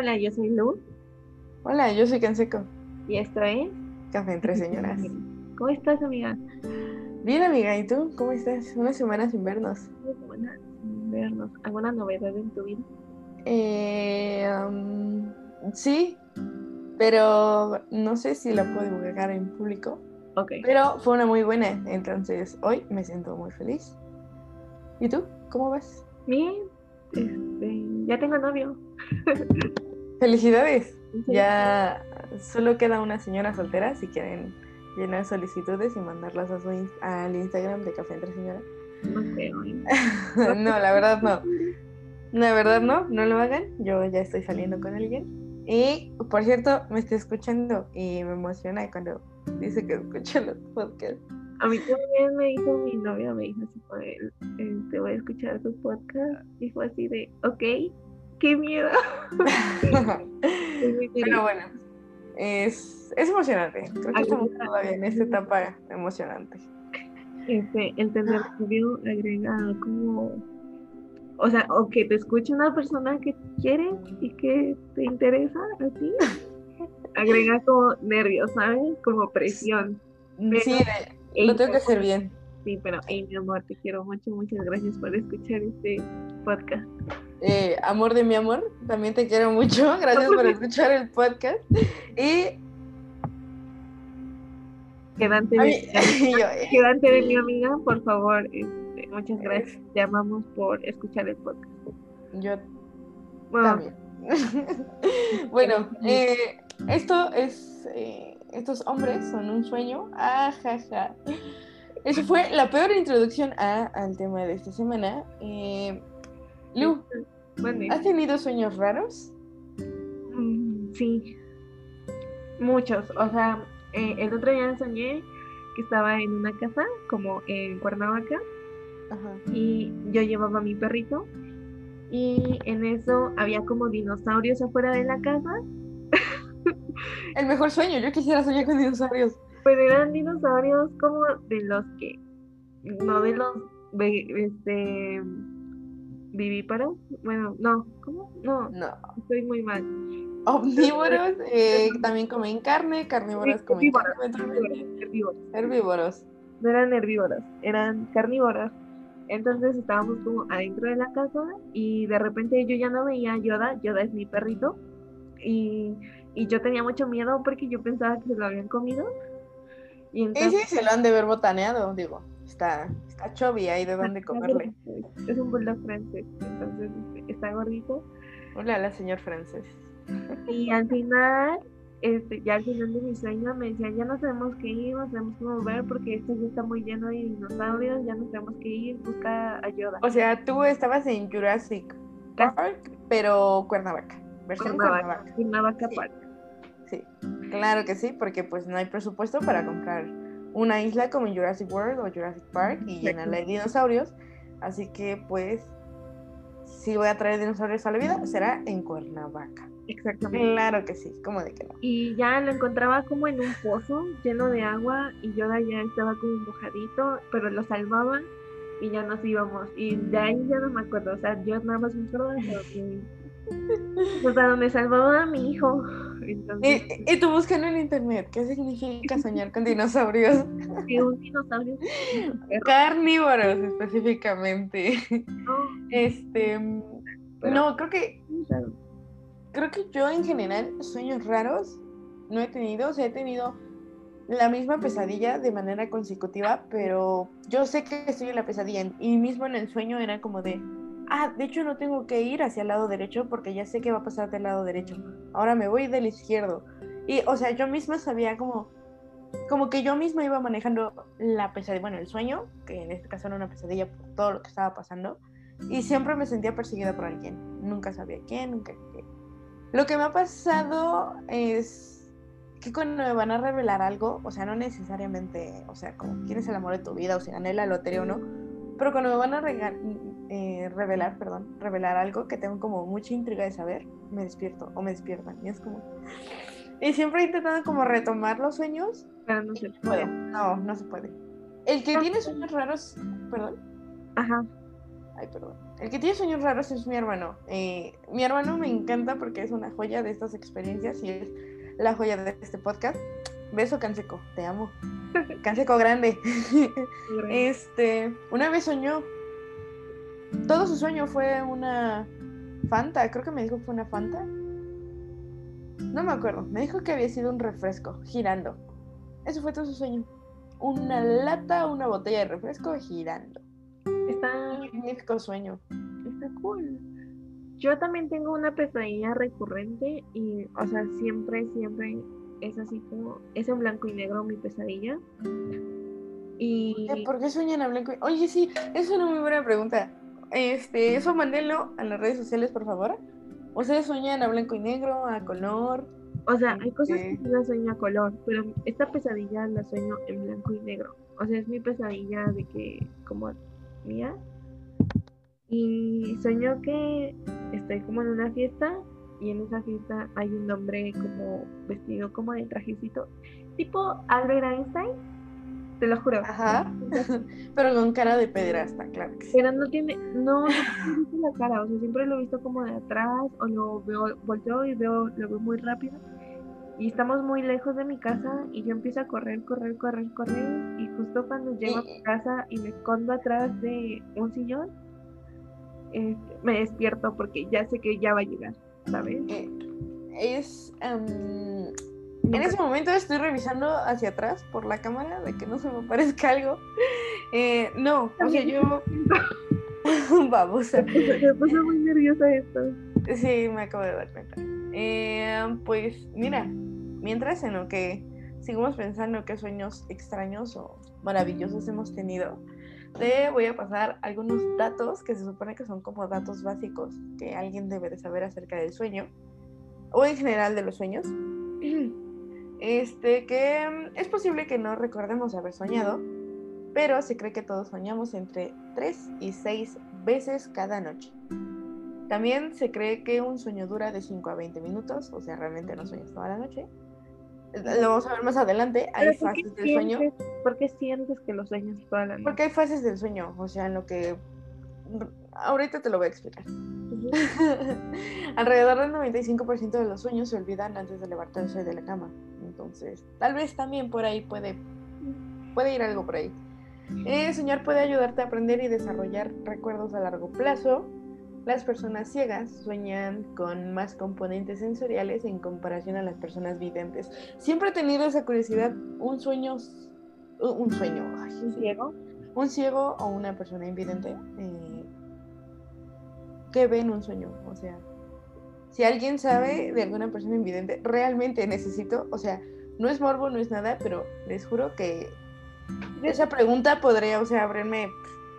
Hola, yo soy Lu Hola, yo soy Canseco. y esto es... Café entre señoras. ¿Cómo estás, amiga? Bien, amiga, ¿y tú? ¿Cómo estás? Una semana sin vernos. Buena vernos. ¿Alguna novedad en tu vida? Eh, um, sí, pero no sé si la puedo divulgar en público. Pero fue una muy buena, entonces hoy me siento muy feliz. ¿Y tú? ¿Cómo vas? Bien. Este, ya tengo novio. Felicidades. Ya solo queda una señora soltera si quieren llenar solicitudes y mandarlas a su in- al Instagram de Café entre Señoras. No creo. no, la verdad no. La verdad no, no lo hagan. Yo ya estoy saliendo con alguien. Y por cierto, me estoy escuchando y me emociona cuando dice que escucha los podcasts. A mí también me dijo mi novio, me dijo así, "Eh, te voy a escuchar tu podcast. Fue así de, ok, qué miedo. Pero bueno, es, es emocionante. Creo que estamos todavía en esta etapa emocionante. Este, el tener novio agrega como, o sea, o que te escuche una persona que quieres y que te interesa a ti, agrega como nervios, ¿sabes? Como presión. Sí, lo tengo que hacer bien. Sí, pero, hey, mi amor, te quiero mucho, muchas gracias por escuchar este podcast. Eh, amor de mi amor, también te quiero mucho. Gracias por escuchar el podcast. Y Quedante de, eh, quedante de mi amiga, por favor, este, muchas gracias. Te amamos por escuchar el podcast. yo Bueno, También. bueno, eh, esto es. eh, estos hombres son un sueño. Ajaja. Eso fue la peor introducción a- al tema de esta semana. Eh, Lu, bueno, ¿has tenido sueños raros? Mm, Sí, muchos. O sea, eh, el otro día soñé que estaba en una casa, como en Cuernavaca, Ajá. y yo llevaba a mi perrito, y en eso había como dinosaurios afuera de la casa, El mejor sueño, yo quisiera soñar con dinosaurios. pero eran dinosaurios como de los que, no de los, este, vivíparos. Bueno, no, ¿cómo? No, No. estoy muy mal. Omnívoros eh, también comen carne, carnívoros comen herbívoros, carne, eventualmente. Herbívoros. herbívoros. no eran herbívoras, eran carnívoras. Entonces estábamos como adentro de la casa y de repente yo ya no veía a Yoda, Yoda es mi perrito, y, y yo tenía mucho miedo porque yo pensaba que se lo habían comido. Y entonces, sí, se lo han de ver botaneado, digo. Está, está chubby, hay de dónde comerle. Es un bulldog francés, entonces este, está gordito. Hola, la señor francés. Y al final, este, ya al final de mi sueño me decían, ya nos tenemos que ir, nos tenemos que mover porque esto ya está muy lleno de dinosaurios, ya nos tenemos que ir, busca a Yoda. O sea, tú estabas en Jurassic Park, pero Cuernavaca. Versión Cuernavaca, Cuernavaca. Cuernavaca Sí. Park. Sí, claro que sí, porque pues no hay presupuesto para comprar una isla como en Jurassic World o Jurassic Park y llenarla de dinosaurios. Así que pues, si voy a traer dinosaurios a la vida, será en Cuernavaca. Exactamente. Claro que sí, como de que no. Y ya lo encontraba como en un pozo lleno de agua y Yoda ya estaba como mojadito, pero lo salvaban y ya nos íbamos. Y de ahí ya no me acuerdo, o sea, yo nada más me acuerdo de lo que... Sea, donde salvaba a mi hijo. Entonces, Y, y tú buscando en internet, ¿qué significa soñar con dinosaurios? que un dinosaurio... Carnívoros específicamente. No, Este, Pero- no, creo que creo que yo en general sueños raros no he tenido, o sea, he tenido la misma pesadilla de manera consecutiva, pero yo sé que estoy en la pesadilla y mismo en el sueño era como de, ah, de hecho no tengo que ir hacia el lado derecho porque ya sé que va a pasar del lado derecho. Ahora me voy del izquierdo. Y, o sea, yo misma sabía como, como que yo misma iba manejando la pesadilla, bueno, el sueño, que en este caso era una pesadilla por todo lo que estaba pasando, y siempre me sentía perseguida por alguien. Nunca sabía quién, nunca qué. Lo que me ha pasado es que cuando me van a revelar algo, o sea, no necesariamente, o sea, como quién es el amor de tu vida, o si gané la lotería o no, pero cuando me van a eh, revelar, perdón, revelar algo que tengo como mucha intriga de saber, me despierto o me despiertan. Y es como... Y siempre he intentado como retomar los sueños. pero no se puede. no, no se puede. El que tiene sueños raros, perdón, Ajá. Ay, perdón. El que tiene sueños raros es mi hermano. Eh, mi hermano me encanta porque es una joya de estas experiencias y es la joya de este podcast. Beso, Canseco, te amo. Canseco grande. este, una vez soñó. Todo su sueño fue una Fanta, creo que me dijo que fue una Fanta. No me acuerdo. Me dijo que había sido un refresco girando. Eso fue todo su sueño. Una lata, una botella de refresco girando. Está, Magnífico sueño. está cool. Yo también tengo una pesadilla recurrente y, o sea, siempre, siempre es así como, es en blanco y negro mi pesadilla. Y ¿Por qué sueñan a blanco? y- Oye, sí, es una muy buena pregunta. Este, eso mándenlo a las redes sociales, por favor. ¿Ustedes sueñan a blanco y negro, a color? O sea, hay cosas que Ok. sí las sueño a color, pero esta pesadilla la sueño en blanco y negro. O sea, es mi pesadilla de que, como mía. Y sueño que estoy como en una fiesta y en esa fiesta hay un hombre como vestido como de trajecito, tipo Albert Einstein, te lo juro. Ajá. Pero con cara de pederasta, claro que sí. Pero no tiene, no, no visto la cara, o sea, siempre lo he visto como de atrás, o lo veo, volteo y veo, lo veo muy rápido. Y estamos muy lejos de mi casa y yo empiezo a correr, correr, correr, correr. Y justo cuando llego a mi Y- casa y me escondo atrás de un sillón, este, me despierto porque ya sé que ya va a llegar, ¿sabes? Eh, Es. em, en ese momento estoy revisando hacia atrás por la cámara de que no se me parezca algo. Eh, no, o sea, yo. Vamos a. Me puso muy nerviosa esto. Sí, me acabo de dar cuenta. Eh, pues mira, mientras en lo que seguimos pensando qué sueños extraños o maravillosos hemos tenido, te voy a pasar algunos datos que se supone que son como datos básicos que alguien debe de saber acerca del sueño o en general de los sueños. Este que mm, es posible que no recordemos haber soñado, pero se cree que todos soñamos entre 3 y 6 veces cada noche. También se cree que un sueño dura de 5 a 20 minutos, o sea, realmente no sueñas toda la noche. Lo vamos a ver más adelante, hay Pero ¿por qué fases del sueño. ¿Por qué sientes que lo sueñas toda la noche? Porque hay fases del sueño, o sea, en lo que... Ahorita te lo voy a explicar. Alrededor del 95% de los sueños se olvidan antes de levantarse de la cama. Entonces, tal vez también por ahí puede, puede ir algo por ahí. Eh, soñar puede ayudarte a aprender y desarrollar recuerdos a largo plazo. Las personas ciegas sueñan con más componentes sensoriales en comparación a las personas videntes. Siempre he tenido esa curiosidad. Un sueño, un sueño, ay, ¿Un ciego? un ciego o una persona invidente eh, que ve en un sueño. O sea, si alguien sabe de alguna persona invidente, realmente necesito, o sea, no es morbo, no es nada, pero les juro que esa pregunta podría, o sea, abrirme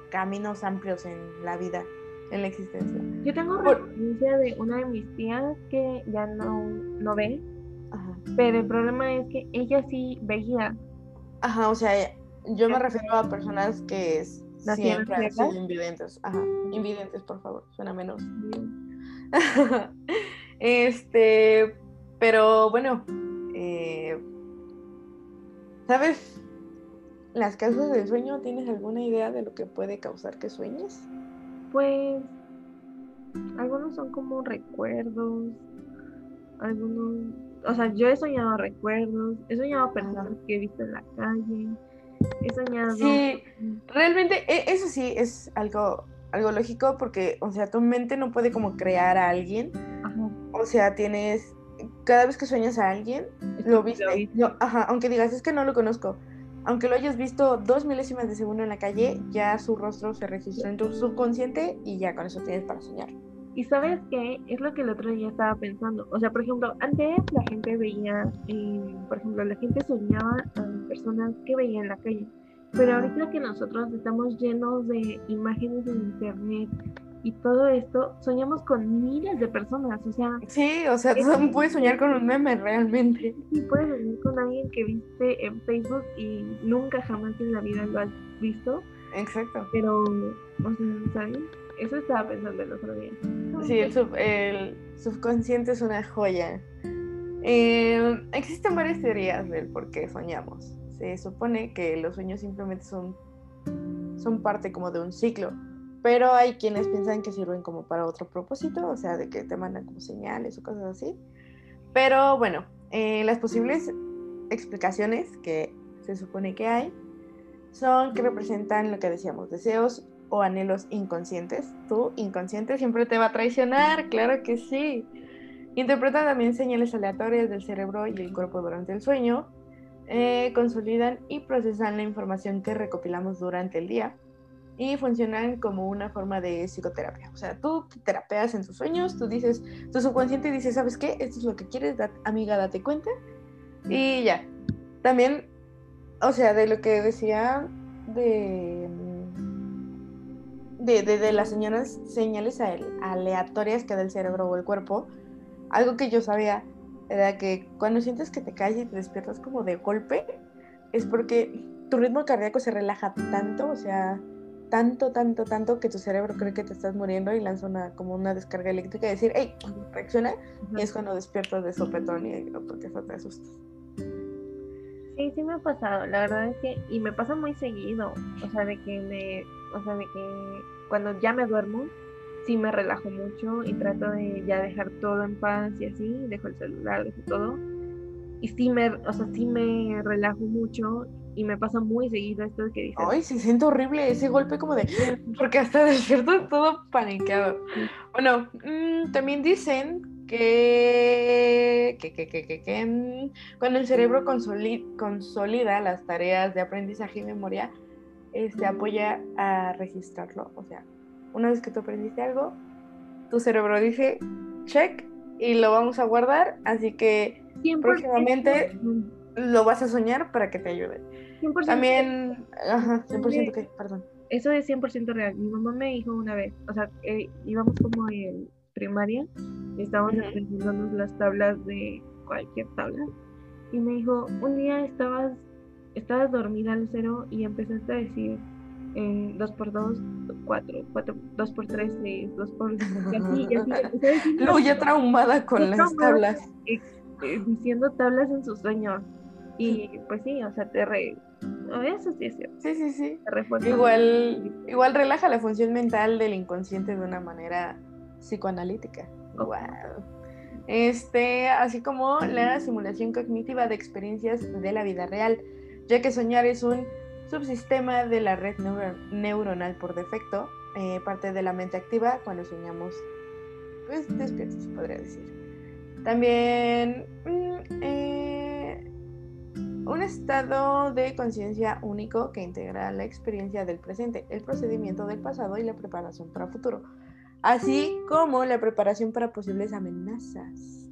caminos amplios en la vida, en la existencia. Yo tengo referencia de una de mis tías que ya no, no ve, Ajá. pero el problema es que ella sí veía. Ajá, o sea, yo me refiero a personas que es- ¿Nacieron siempre han sido invidentes. Ajá, invidentes, por favor, suena menos. este, pero bueno, eh, ¿sabes las causas del sueño? ¿Tienes alguna idea de lo que puede causar que sueñes? Pues algunos son como recuerdos, algunos, o sea, yo he soñado recuerdos, he soñado personas que he visto en la calle, he soñado... Sí, realmente e- eso sí es algo, algo lógico porque, o sea, tu mente no puede como crear a alguien, Ajá, o sea, tienes, cada vez que sueñas a alguien, lo viste, ajá, aunque digas, es que no lo conozco, aunque lo hayas visto dos milésimas de segundo en la calle, ya su rostro se registra en tu subconsciente y ya con eso tienes para soñar. Y sabes qué, es lo que el otro día estaba pensando. O sea, por ejemplo, antes la gente veía, eh, por ejemplo, la gente soñaba a personas que veía en la calle. Pero ahorita que nosotros estamos llenos de imágenes en internet y todo esto, soñamos con miles de personas. O sea, Sí, o sea, tú Es- puedes soñar con un meme realmente. sí puedes soñar con alguien que viste en Facebook y nunca jamás en la vida lo has visto. Exacto. Pero, o sea, ¿sabes? Eso estaba pensando el otro día. Sí, el, sub- el subconsciente es una joya. Eh, existen varias teorías del por qué soñamos. Se supone que los sueños simplemente son, son parte como de un ciclo. pero hay quienes piensan que sirven como para otro propósito, o sea, de que te mandan como señales o cosas así. Pero bueno, eh, las posibles explicaciones que se supone que hay son que representan lo que decíamos, deseos o anhelos inconscientes. Tu inconsciente siempre te va a traicionar, claro que sí. Interpretan también señales aleatorias del cerebro y el cuerpo durante el sueño. Eh, consolidan y procesan la información que recopilamos durante el día y funcionan como una forma de psicoterapia. O sea, tú terapeas en tus sueños, tú dices, tu subconsciente dice, ¿sabes qué? Esto es lo que quieres, amiga, date cuenta. Y ya. También, o sea, de lo que decía de, de, de, las señales, señales aleatorias que da el cerebro o el cuerpo, algo que yo sabía era que cuando sientes que te caes y te despiertas como de golpe, es porque tu ritmo cardíaco se relaja tanto, o sea, tanto, tanto, tanto que tu cerebro cree que te estás muriendo y lanza una, como una descarga eléctrica y decir, ¡hey! Reacciona. Y es cuando despiertas de sopetón y porque eso te asustas. Sí, sí me ha pasado. La verdad es que, y me pasa muy seguido. O sea, de que me, o sea, de que cuando ya me duermo, sí me relajo mucho y trato de ya dejar todo en paz y así, dejo el celular, dejo todo. Y sí me, o sea, sí me relajo mucho y me pasa muy seguido esto que dices. Ay, se siente horrible ese golpe como de. Porque hasta despierto todo paniqueado. Bueno, mm, también dicen que, que, que, que, que mm, cuando el cerebro consolida las tareas de aprendizaje y memoria, este, apoya a registrarlo. O sea, una vez que tú aprendiste algo, tu cerebro dice check y lo vamos a guardar, así que próximamente lo vas a soñar para que te ayude. 100%. También, ajá, 100% que, perdón. Eso es 100% real. Mi mamá me dijo una vez, o sea, eh, íbamos como en primaria, estábamos aprendiendo las tablas de cualquier tabla, y me dijo, un día estabas, estabas dormida, Lucero, y empezaste a decir, eh, 2 por 2, 4, 4, 2 por 3, 6, 2 por... Y así, y así. Luego ya traumada con las tablas. Eh, eh, diciendo tablas en sus sueños. Y pues sí, o sea, te re... Eso sí es cierto. Sí, sí, sí. Igual, igual relaja la función mental del inconsciente de una manera psicoanalítica. Wow. Este, así como la simulación cognitiva de experiencias de la vida real, ya que soñar es un subsistema de la red neuronal por defecto, eh, parte de la mente activa cuando soñamos, pues despiertos, podría decir. También mm, eh, un estado de conciencia único que integra la experiencia del presente, el procedimiento del pasado y la preparación para futuro, así como la preparación para posibles amenazas.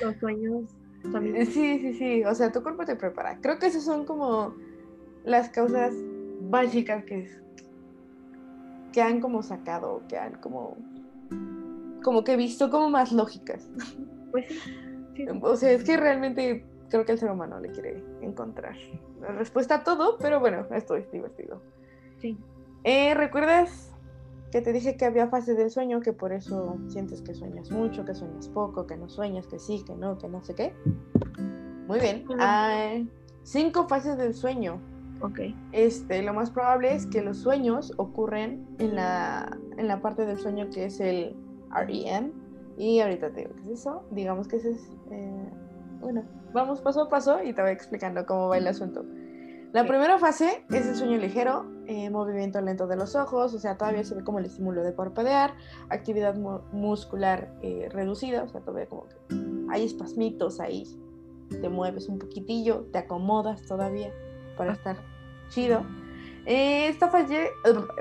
los sueños Sí, sí, sí. O sea, tu cuerpo te prepara. Creo que esas son como las causas básicas que, que han como sacado, que han como, como que visto como más lógicas. Pues sí. O sea, es que realmente creo que el ser humano le quiere encontrar la respuesta a todo, pero bueno, esto es divertido. Sí. Eh, ¿Recuerdas que te dije que había fases del sueño, que por eso sientes que sueñas mucho, que sueñas poco, que no sueñas, que sí, que no, que no sé qué. Muy bien. Hay cinco fases del sueño. Ok. Este, lo más probable es que los sueños ocurren en la, en la parte del sueño que es el REM. Y ahorita te digo qué es eso. Digamos que ese es... Eh, bueno, vamos paso a paso y te voy explicando cómo va el asunto. La primera fase es el sueño ligero, eh, movimiento lento de los ojos, o sea, todavía se ve como el estímulo de parpadear, actividad muscular eh, reducida, o sea, todavía como que hay espasmitos ahí, te mueves un poquitillo, te acomodas todavía para estar chido. Eh, esta, fase,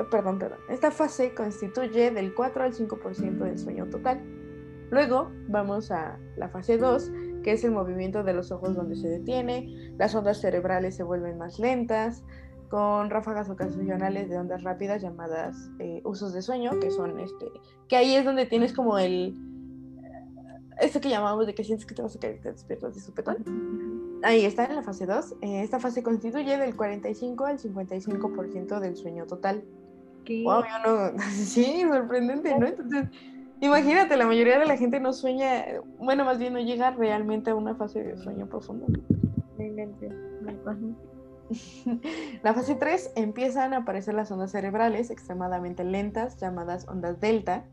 perdón, perdón, esta fase constituye del 4 al 5% del sueño total. Luego vamos a la fase 2, que es el movimiento de los ojos donde se detiene, las ondas cerebrales se vuelven más lentas, con ráfagas ocasionales de ondas rápidas llamadas eh, usos de sueño, que son este, que ahí es donde tienes como el, esto que llamamos de que sientes que te vas a caer, te despiertas de supetón. Ahí está en la fase 2. Eh, esta fase constituye del 45 al 55% del sueño total. Wow, yo no, sí, sorprendente, ¿no? Entonces, Imagínate, la mayoría de la gente no sueña, bueno, más bien no llega realmente a una fase de sueño profundo. la fase 3 empiezan a aparecer las ondas cerebrales extremadamente lentas, llamadas ondas delta,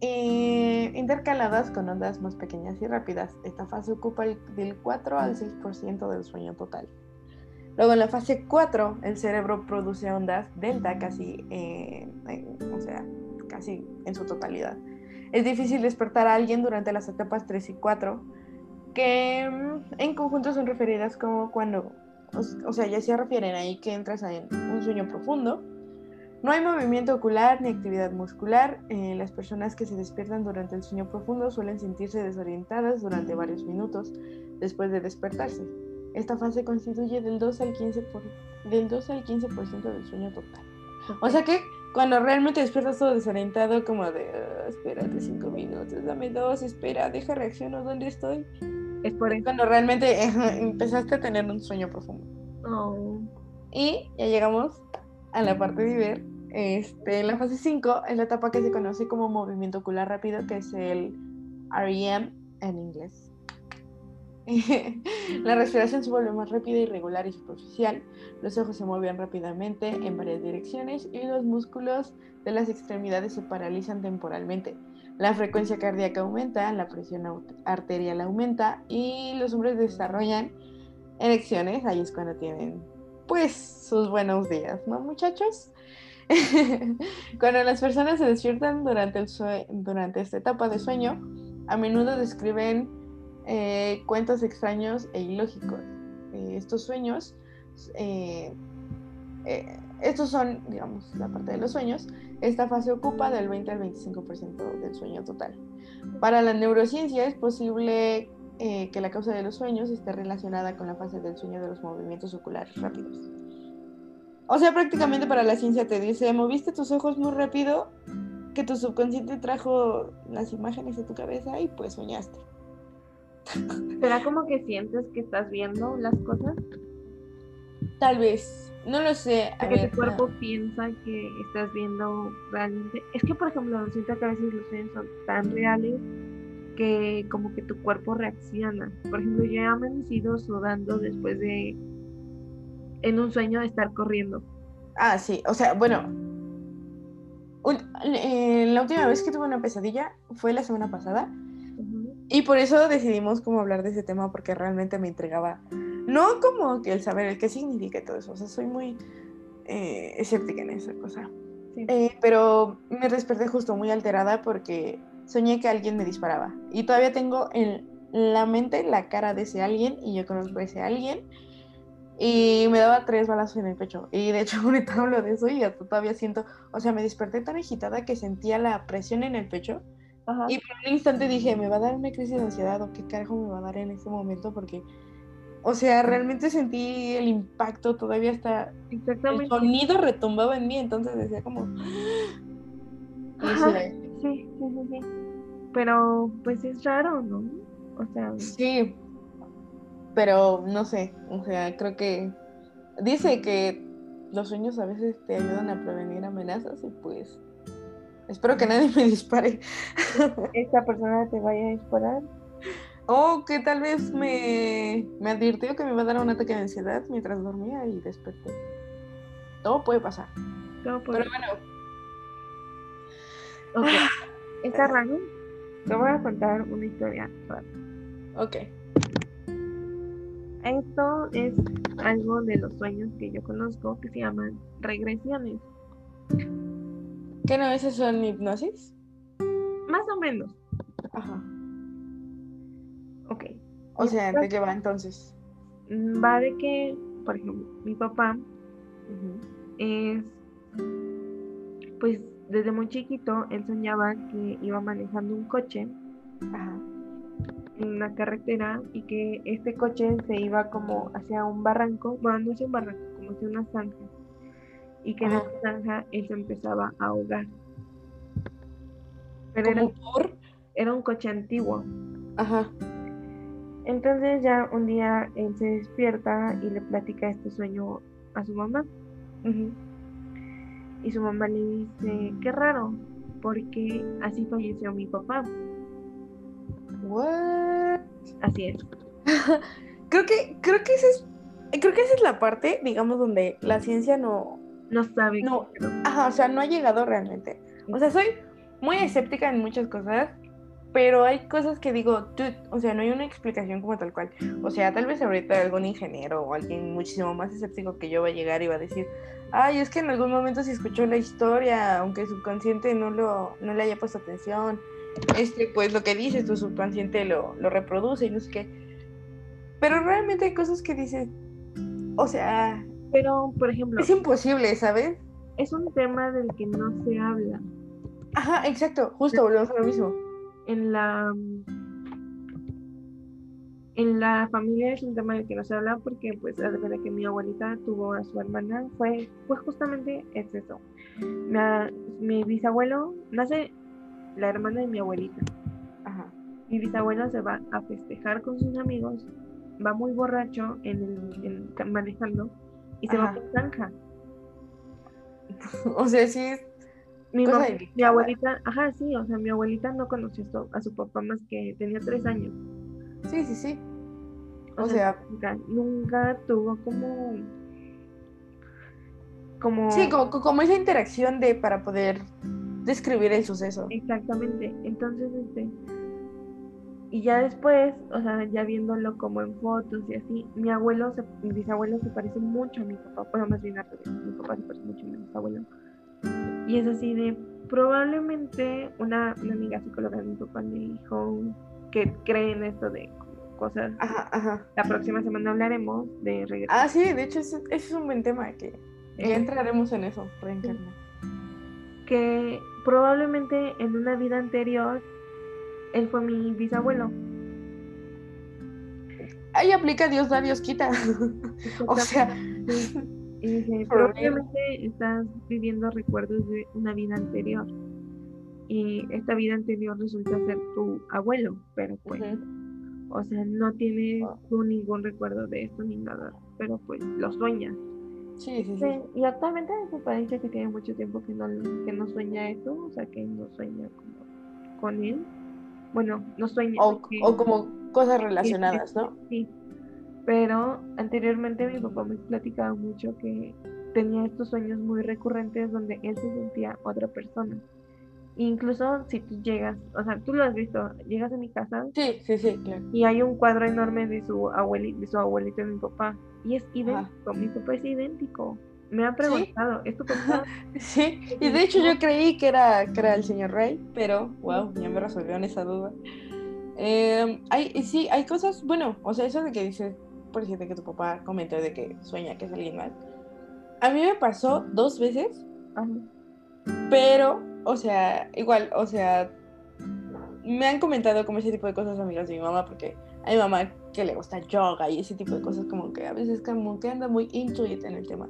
eh, intercaladas con ondas más pequeñas y rápidas. Esta fase ocupa del 4 al 6% del sueño total. Luego en la fase 4 el cerebro produce ondas delta casi, eh, o sea, casi en su totalidad. Es difícil despertar a alguien durante las etapas 3 y 4, que mm, en conjunto son referidas como cuando, o, sea, ya se refieren ahí que entras en un sueño profundo. No hay movimiento ocular ni actividad muscular. Eh, las personas que se despiertan durante el sueño profundo suelen sentirse desorientadas durante varios minutos después de despertarse. Esta fase constituye del 2 al 15%, por, del 2 al 15 del sueño total. O sea que cuando realmente despiertas todo desorientado, como de, ah, espérate cinco minutos, dame dos, espera, deja reacciono, ¿dónde estoy? Es por eso. Cuando realmente empezaste a tener un sueño profundo. Oh. Y ya llegamos a la parte de ver. Este, la fase 5 es la etapa que se conoce como movimiento ocular rápido, que es el REM en inglés. la respiración se vuelve más rápida, irregular y superficial. Los ojos se mueven rápidamente en varias direcciones y los músculos de las extremidades se paralizan temporalmente. La frecuencia cardíaca aumenta, la presión arterial aumenta y los hombres desarrollan erecciones. Ahí es cuando tienen, pues, sus buenos días, ¿no, muchachos? cuando las personas se despiertan durante, el durante esta etapa de sueño, a menudo describen eh, cuentos extraños e ilógicos. Eh, estos sueños, eh, estos son, digamos, la parte de los sueños. Esta fase ocupa del 20 al 25% del sueño total. Para la neurociencia es posible que la causa de los sueños esté relacionada con la fase del sueño de los movimientos oculares rápidos. O sea, prácticamente para la ciencia te dice, moviste tus ojos muy rápido, que tu subconsciente trajo las imágenes de tu cabeza y pues soñaste. ¿Será como que sientes que estás viendo las cosas? Tal vez, no lo sé. A que tu cuerpo piensa que estás viendo realmente. Es que, por ejemplo, siento que a veces los sueños son tan reales que como que tu cuerpo reacciona. Por ejemplo, yo he amanecido sudando después de en un sueño de estar corriendo. Ah, sí, o sea, bueno, eh, la última vez que tuve una pesadilla fue la semana pasada y por eso decidimos como hablar de ese tema porque realmente me entregaba, no como que el saber el qué significa todo eso, o sea, soy muy eh, escéptica en esa cosa. Eh, pero me desperté justo muy alterada porque soñé que alguien me disparaba. Y todavía tengo en la mente la cara de ese alguien y yo conozco a ese alguien. Y me daba tres balazos en el pecho. Y de hecho ahorita hablo de eso y todavía siento, o sea, me desperté tan agitada que sentía la presión en el pecho y por un instante dije, me va a dar una crisis de ansiedad o qué carajo me va a dar en este momento porque, o sea, realmente sentí el impacto, todavía hasta Exactamente. el sonido retumbaba en mí, entonces decía como... sí, sí, sí, sí. Pero pues es raro, ¿no? O sea... Sí, pero no sé, o sea, creo que dice que los sueños a veces te ayudan a prevenir amenazas y pues Espero que nadie me dispare. ¿Esta persona te vaya a disparar? O que tal vez me, me advirtió que me iba a dar un ataque de ansiedad mientras dormía y desperté. Todo puede pasar. Todo puede. Pero bueno. Ok. ¿Está raro? Te voy a contar una historia Ok. Esto es algo de los sueños que yo conozco que se llaman regresiones. ¿Qué no? ¿Esas son hipnosis? Más o menos. Ajá. Ok. O sea, ¿de qué va entonces? Mm, va de que, por ejemplo, mi papá es, pues desde muy chiquito, él soñaba que iba manejando un coche Ajá. en una carretera y que este coche se iba como hacia un barranco, bueno, no hacia un barranco, como hacia una zanja y que en esa zanja él se empezaba a ahogar. Pero era, era, un coche antiguo. Ajá. Entonces ya un día él se despierta y le platica este sueño a su mamá. Y su mamá le dice, qué raro, porque así falleció mi papá. What? Así es. creo que, creo que ese es creo que esa es la parte, digamos, donde la ciencia no... No sabe. No, ajá, o sea, no ha llegado realmente. O sea, soy muy escéptica en muchas cosas, pero hay cosas que digo, o sea, no hay una explicación como tal cual. O sea, tal vez ahorita algún ingeniero o alguien muchísimo más escéptico que yo va a llegar y va a decir, ay, es que en algún momento se escuchó la historia, aunque subconsciente no, lo, no le haya puesto atención, este, pues lo que dices, tu subconsciente lo, lo reproduce y no sé qué. Pero realmente hay cosas que dices, o sea... Pero, por ejemplo... Es imposible, ¿sabes? Es un tema del que no se habla. Ajá, exacto, justo volvemos a lo mismo. En la en la familia es un tema del que no se habla porque pues a de que mi abuelita tuvo a su hermana fue pues justamente es eso mi, mi bisabuelo nace la hermana de mi abuelita Ajá. mi bisabuelo se va a festejar con sus amigos va muy borracho en el, manejando y se va por zanja. O sea sí mi, mi abuelita, ajá, sí, o sea, mi abuelita no conoció a su papá más que tenía tres años. Sí, sí, sí. O, sea, nunca, tuvo como como sí como, como esa interacción de para poder describir el suceso. Exactamente. Entonces este y ya después o sea ya viéndolo como en fotos y así mi abuelo mi bisabuelo se parece mucho a mi papá bueno más bien a mi papá se parece mucho a mi bisabuelo y es así de probablemente una, una amiga psicóloga de mi papá me dijo que cree en esto de cosas. Ajá, ajá. La próxima semana hablaremos de regreso. Ah, sí, de hecho, ese, es un buen tema que ya eh, entraremos en eso, reencarnar. Que probablemente en una vida anterior él fue mi bisabuelo. Ahí aplica Dios da, Dios quita. o sea. Y dice, probablemente estás viviendo recuerdos de una vida anterior. Y esta vida anterior resulta ser tu abuelo, pero pues. O sea, no tienes ah. ningún recuerdo de esto ni nada, pero pues lo sueñas. Sí, sí, sí. Y actualmente me parece que tiene mucho tiempo que no, que no sueña eso, o sea, que no sueña como con él. Bueno, no sueña. O, o como cosas relacionadas, ¿no? Sí. Pero anteriormente mi papá me platicaba mucho que tenía estos sueños muy recurrentes donde él se sentía otra persona. Incluso si tú llegas, o sea, tú lo has visto, llegas a mi casa. Sí, sí, sí, claro. Y hay un cuadro enorme de su abuelito, de su abuelito y mi papá. Y es idéntico, mi papá es idéntico. Me han preguntado, ¿es tu papá? sí, y de hecho yo creí que era, que era el señor Rey, pero wow, ya me resolvieron esa duda. Eh, hay, sí, hay cosas, bueno, o sea, eso de que dices, por ejemplo, que tu papá comentó de que sueña que es alguien mal. A mí me pasó dos veces, pero o sea, igual, o sea, me han comentado como ese tipo de cosas amigas de mi mamá, porque a mi mamá que le gusta yoga y ese tipo de cosas, como que a veces como que anda muy intuit en el tema.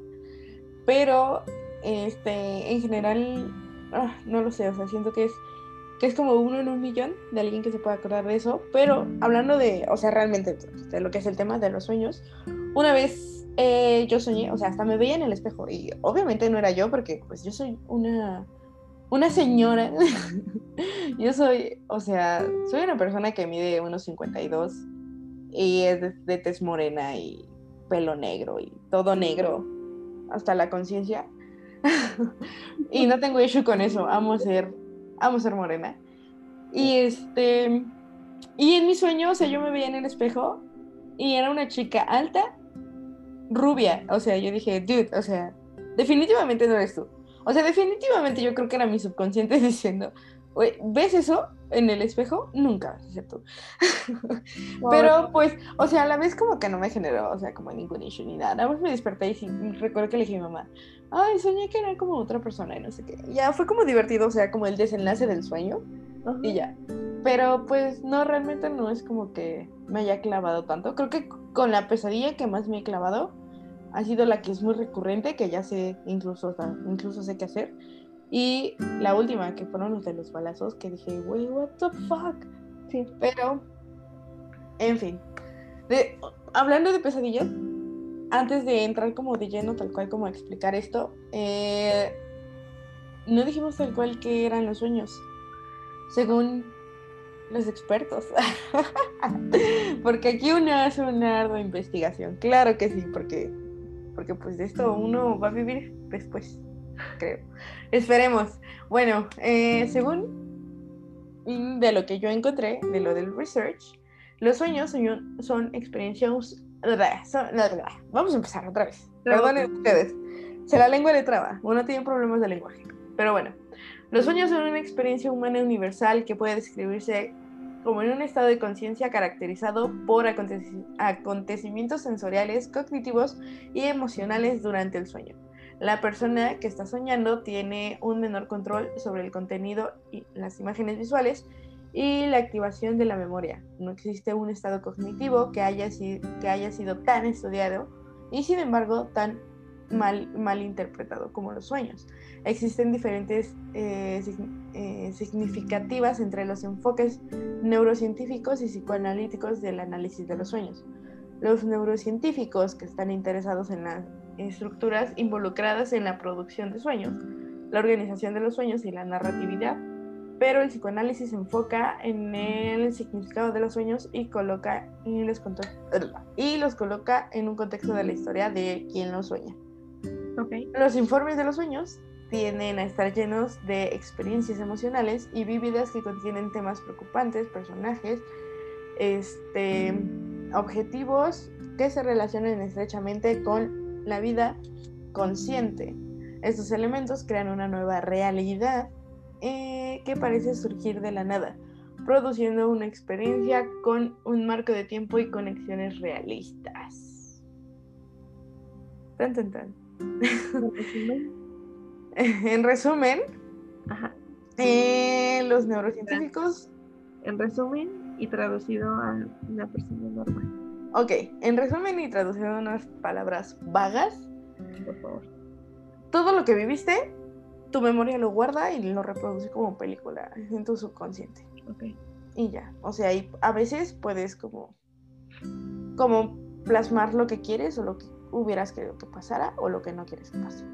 Pero, este, en general, ah, no lo sé, o sea, siento que es, que es como uno en un millón de alguien que se pueda acordar de eso. Pero hablando de, o sea, realmente de lo que es el tema de los sueños, una vez eh, yo soñé, o sea, hasta me veía en el espejo y obviamente no era yo porque pues yo soy una una señora. yo soy, o sea, soy una persona que mide unos 52 y es de, de tez morena y pelo negro y todo negro hasta la conciencia. y no tengo issue con eso, amo ser, amo ser morena. Y este, y en mi sueño, o sea, yo me veía en el espejo y era una chica alta, rubia. O sea, yo dije, dude, o sea, definitivamente no eres tú. O sea, definitivamente yo creo que era mi subconsciente diciendo, ¿ves eso en el espejo? Nunca tú. Pero pues, o sea, a la vez como que no me generó, o sea, como ningún issue ni nada. Nada más me desperté y recuerdo que le dije a mi mamá, ay, soñé que era como otra persona y no sé qué. Ya fue como divertido, o sea, como el desenlace del sueño y ya. Pero pues no, realmente no es como que me haya clavado tanto. Creo que con la pesadilla que más me he clavado ha sido la que es muy recurrente, que ya sé, incluso, incluso sé qué hacer. Y la última, que fueron los de los balazos, que dije, wey, what the fuck. Sí. Pero, en fin. De, hablando de pesadillas, antes de entrar como de lleno, tal cual como a explicar esto, eh, no dijimos tal cual que eran los sueños. Según Los expertos. porque aquí uno hace una ardua investigación. Claro que sí, porque, porque pues de esto uno va a vivir después, creo. Esperemos. Bueno, eh, según de lo que yo encontré, de lo del research, los sueños son, son experiencias... Vamos a empezar otra vez. Perdonen ustedes. Se la lengua le traba. Uno tiene problemas de lenguaje. Pero bueno, los sueños son una experiencia humana universal que puede describirse como en un estado de conciencia caracterizado por acontecimientos sensoriales, cognitivos y emocionales durante el sueño. La persona que está soñando tiene un menor control sobre el contenido y las imágenes visuales y la activación de la memoria. No existe un estado cognitivo que haya, sido tan estudiado y sin embargo tan mal, mal interpretado como los sueños. Existen diferentes eh, eh, significativas entre los enfoques neurocientíficos y psicoanalíticos del análisis de los sueños. Los neurocientíficos que están interesados en las estructuras involucradas en la producción de sueños, la organización de los sueños y la narratividad, pero el psicoanálisis se enfoca en el significado de los sueños y, coloca, y, los, y los coloca en un contexto de la historia de quien los sueña. Los informes de los sueños tienden a estar llenos de experiencias emocionales y vívidas que contienen temas preocupantes, personajes, este, objetivos que se relacionan estrechamente con la vida consciente. Estos elementos crean una nueva realidad eh, que parece surgir de la nada, produciendo una experiencia con un marco de tiempo y conexiones realistas. Tan, tan, tan. en resumen, eh, los neurocientíficos. En resumen y traducido a una persona normal. Ok, en resumen y traducido a unas palabras vagas. Por favor. Todo lo que viviste, tu memoria lo guarda y lo reproduce como película en tu subconsciente. Ok. Y ya, o sea, y a veces puedes como, como plasmar lo que quieres o lo que hubieras querido que pasara o lo que no quieres que pase.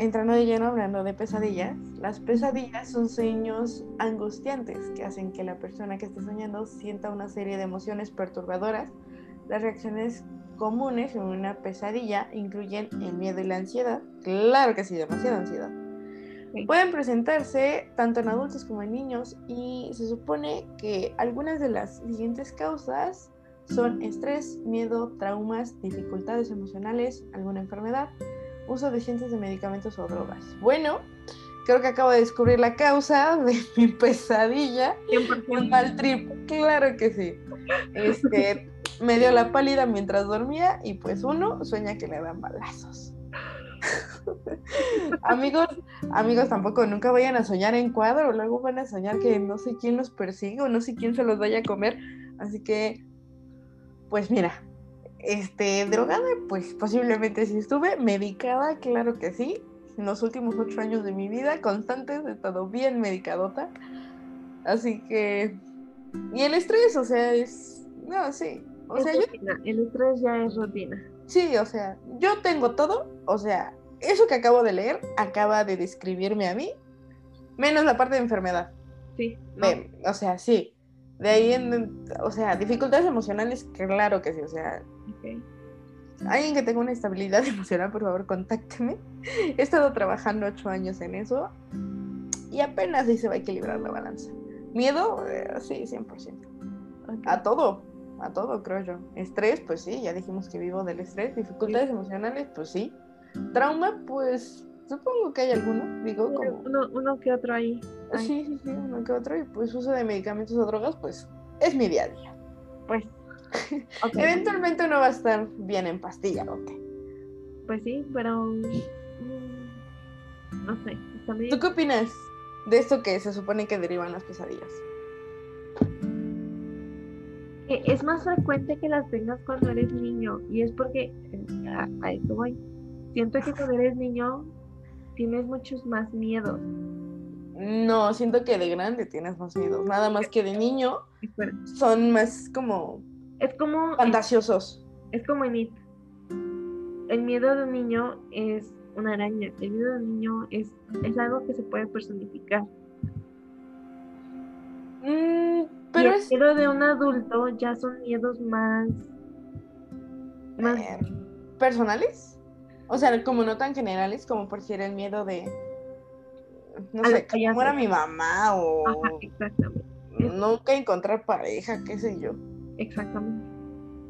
Entrando de lleno hablando de pesadillas, las pesadillas son sueños angustiantes que hacen que la persona que está soñando sienta una serie de emociones perturbadoras. Las reacciones comunes en una pesadilla incluyen el miedo y la ansiedad. Claro que sí, demasiada ansiedad. Pueden presentarse tanto en adultos como en niños y se supone que algunas de las siguientes causas son estrés, miedo, traumas, dificultades emocionales, alguna enfermedad, uso de cientos de medicamentos o drogas. Bueno, creo que acabo de descubrir la causa de mi pesadilla. Un mal trip, claro que sí. Este, me dio la pálida mientras dormía y pues uno sueña que le dan balazos. amigos, amigos, tampoco nunca vayan a soñar en cuadro, luego van a soñar que no sé quién los persigue o no sé quién se los vaya a comer. Así que pues mira, este, drogada, pues posiblemente sí estuve, medicada, claro que sí. En los últimos ocho años de mi vida, constantes, he estado bien medicadota. Así que. Y el estrés, o sea, es. No, sí. O sea, yo... El estrés ya es rutina. Sí, o sea, yo tengo todo. O sea, eso que acabo de leer acaba de describirme a mí, menos la parte de enfermedad. Sí. o sea, sí. De ahí en, o sea, dificultades emocionales, claro que sí, o sea. Alguien que tenga una estabilidad emocional, por favor, contácteme. He estado trabajando ocho años en eso y apenas ahí se va a equilibrar la balanza. Miedo, eh, sí, 100%. A todo, a todo, creo yo. Estrés, pues sí, ya dijimos que vivo del estrés. Dificultades emocionales, pues sí. Trauma, pues Supongo que hay alguno, digo, como... Uno, que otro ahí. Sí, sí, sí, uno que otro. Y pues uso de medicamentos o drogas, pues es mi día a día. Pues. Eventualmente uno va a estar bien en pastilla, ¿ok? Pues sí, pero... Mm, no sé. ¿Tú qué opinas de esto que se supone que derivan las pesadillas? es más frecuente que las tengas cuando eres niño y es porque eh, a, a eso voy. Siento que cuando eres niño tienes muchos más miedos. No, siento que de grande tienes más miedos. Nada más que de niño son más como. Es como... Fantasiosos. Es, como en It. El miedo de un niño es una araña. El miedo de un niño es, es algo que se puede personificar. Mm, pero y el miedo de un adulto ya son miedos más... más... Eh, ¿Personales? O sea, como no tan generales, como por si era el miedo de... No sé, que muera mi mamá o... Exactamente. Nunca encontrar pareja, qué sé yo. Exactamente.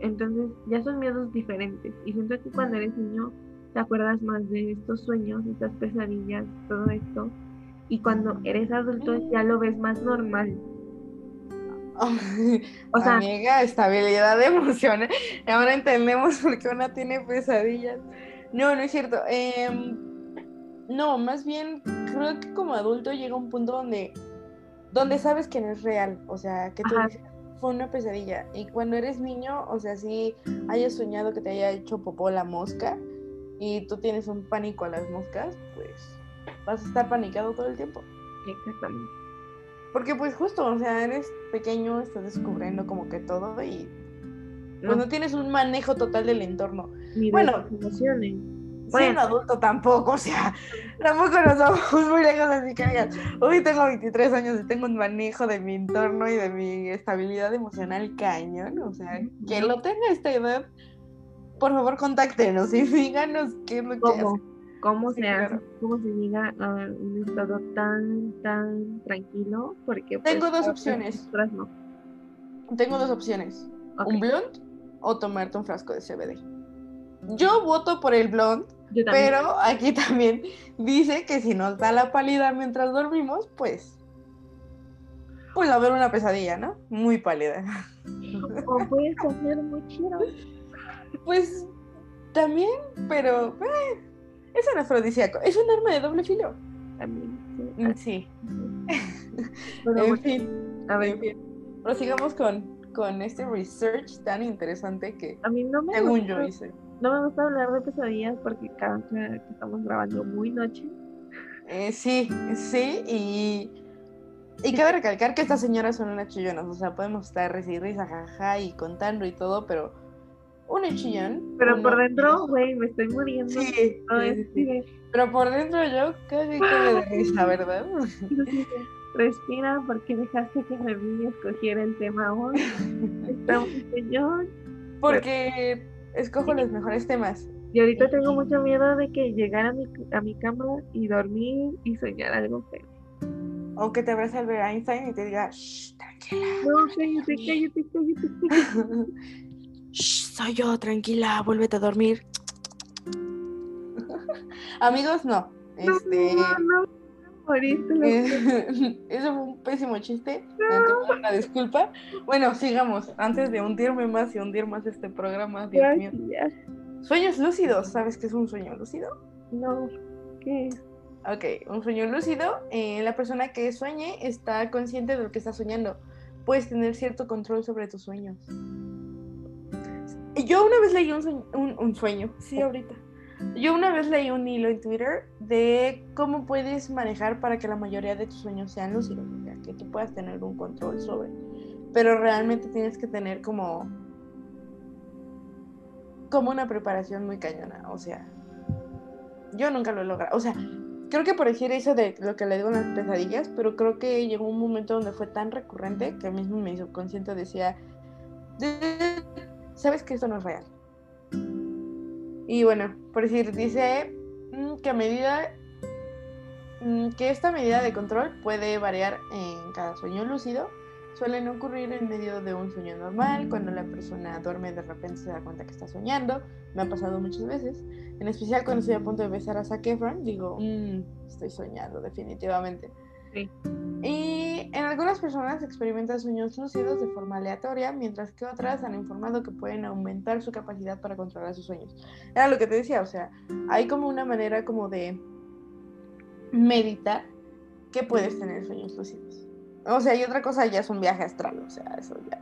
Entonces, ya son miedos diferentes. Y siento que cuando eres niño te acuerdas más de estos sueños, estas pesadillas, todo esto. Y cuando eres adulto ya lo ves más normal. O sea, Amiga, estabilidad de emociones. Ahora entendemos por qué una tiene pesadillas. No, no es cierto. Em, no, más bien creo que como adulto llega un punto donde, donde sabes que no es real. O sea, que tú Ajá. dices, fue una pesadilla. Y cuando eres niño, o sea, si hayas soñado que te haya hecho popó la mosca y tú tienes un pánico a las moscas, pues vas a estar panicado todo el tiempo. exactamente. Porque pues justo, o sea, eres pequeño, estás descubriendo como que todo y pues No, no tienes un manejo total del entorno. ni de bueno. tus emociones. Siendo Bueno. adulto tampoco, o sea, tampoco nos vamos muy lejos así que digas, hoy tengo 23 años y tengo un manejo de mi entorno y de mi estabilidad emocional cañón, o sea, que lo tenga esta edad, por favor contáctenos y díganos qué es lo que ¿Cómo? hace. ¿Cómo Sí, se hace? claro. ¿Cómo se llega a un estado tan, tan tranquilo? Porque pues, Tengo dos opciones. no. Tengo dos opciones, un blond o tomarte un frasco de CBD. Yo voto por el blond Yo también. Pero aquí también dice que si nos da la pálida mientras dormimos, pues. Pues va a haber una pesadilla, ¿no? Muy pálida. O puedes hacer muy chido. Pues también, pero. eh, es un afrodisíaco. Es un arma de doble filo. También. sí. Mm, En fin. a ver, En fin. Prosigamos con, con este research tan interesante que, a mí no me según yo, hice. No me gusta hablar de pesadillas porque cada vez que estamos grabando muy noche. Eh, sí, sí, y, y cabe recalcar que estas señoras son unas chillonas, o sea, podemos estar risa y risa, jaja, y contando y todo, pero un chillón. Pero uno- por dentro, güey, me estoy muriendo. Sí, pero por dentro yo y cague de risa, ¿verdad? Respira porque dejaste que Remy escogiera el tema hoy. Está muy cañón. Porque escojo los mejores temas. Y ahorita tengo mucho miedo de que llegara a mi, a mi cama y dormir y soñar algo feo. O que te abrace Albert Einstein y te diga, shh, tranquila. No, cállate, cállate, cállate. Shh, soy yo, tranquila, vuélvete a dormir. Amigos, no. Este, No, no, no, moriste, eh, eso fue un pésimo chiste. antemano, Una disculpa. Bueno, sigamos. Antes de hundirme más y hundir más este programa, Dios mío. Sueños lúcidos. ¿Sabes qué es un sueño lúcido? No, ¿qué es? Ok, un sueño lúcido. eh, la persona que sueñe está consciente de lo que está soñando. Puedes tener cierto control sobre tus sueños. Yo una vez leí un sueño, un, un sueño, sí, ahorita. Yo una vez leí un hilo en Twitter de cómo puedes manejar para que la mayoría de tus sueños sean lúcidos, o sea, que tú puedas tener un control sobre. Pero realmente tienes que tener como como una preparación muy cañona, o sea, yo nunca lo he logrado, o sea, creo que por decir eso de lo que le digo en las pesadillas, pero creo que llegó un momento donde fue tan recurrente que mismo mi subconsciente decía, "De- sabes que esto no es real. Y bueno, por decir, dice mm, que a medida mm, que esta medida de control puede variar en cada sueño lúcido, suelen ocurrir en medio de un sueño normal, cuando la persona duerme de repente se da cuenta que está soñando, me ha pasado muchas veces, en especial cuando estoy a punto de besar a Zac Efron, digo, "Mm, estoy soñando definitivamente. Sí. Y en algunas personas experimentan sueños lúcidos de forma aleatoria, mientras que otras han informado que pueden aumentar su capacidad para controlar sus sueños. Era lo que te decía, o sea, hay como una manera como de meditar que puedes tener sueños lúcidos. O sea, y otra cosa ya es un viaje astral, o sea, eso ya.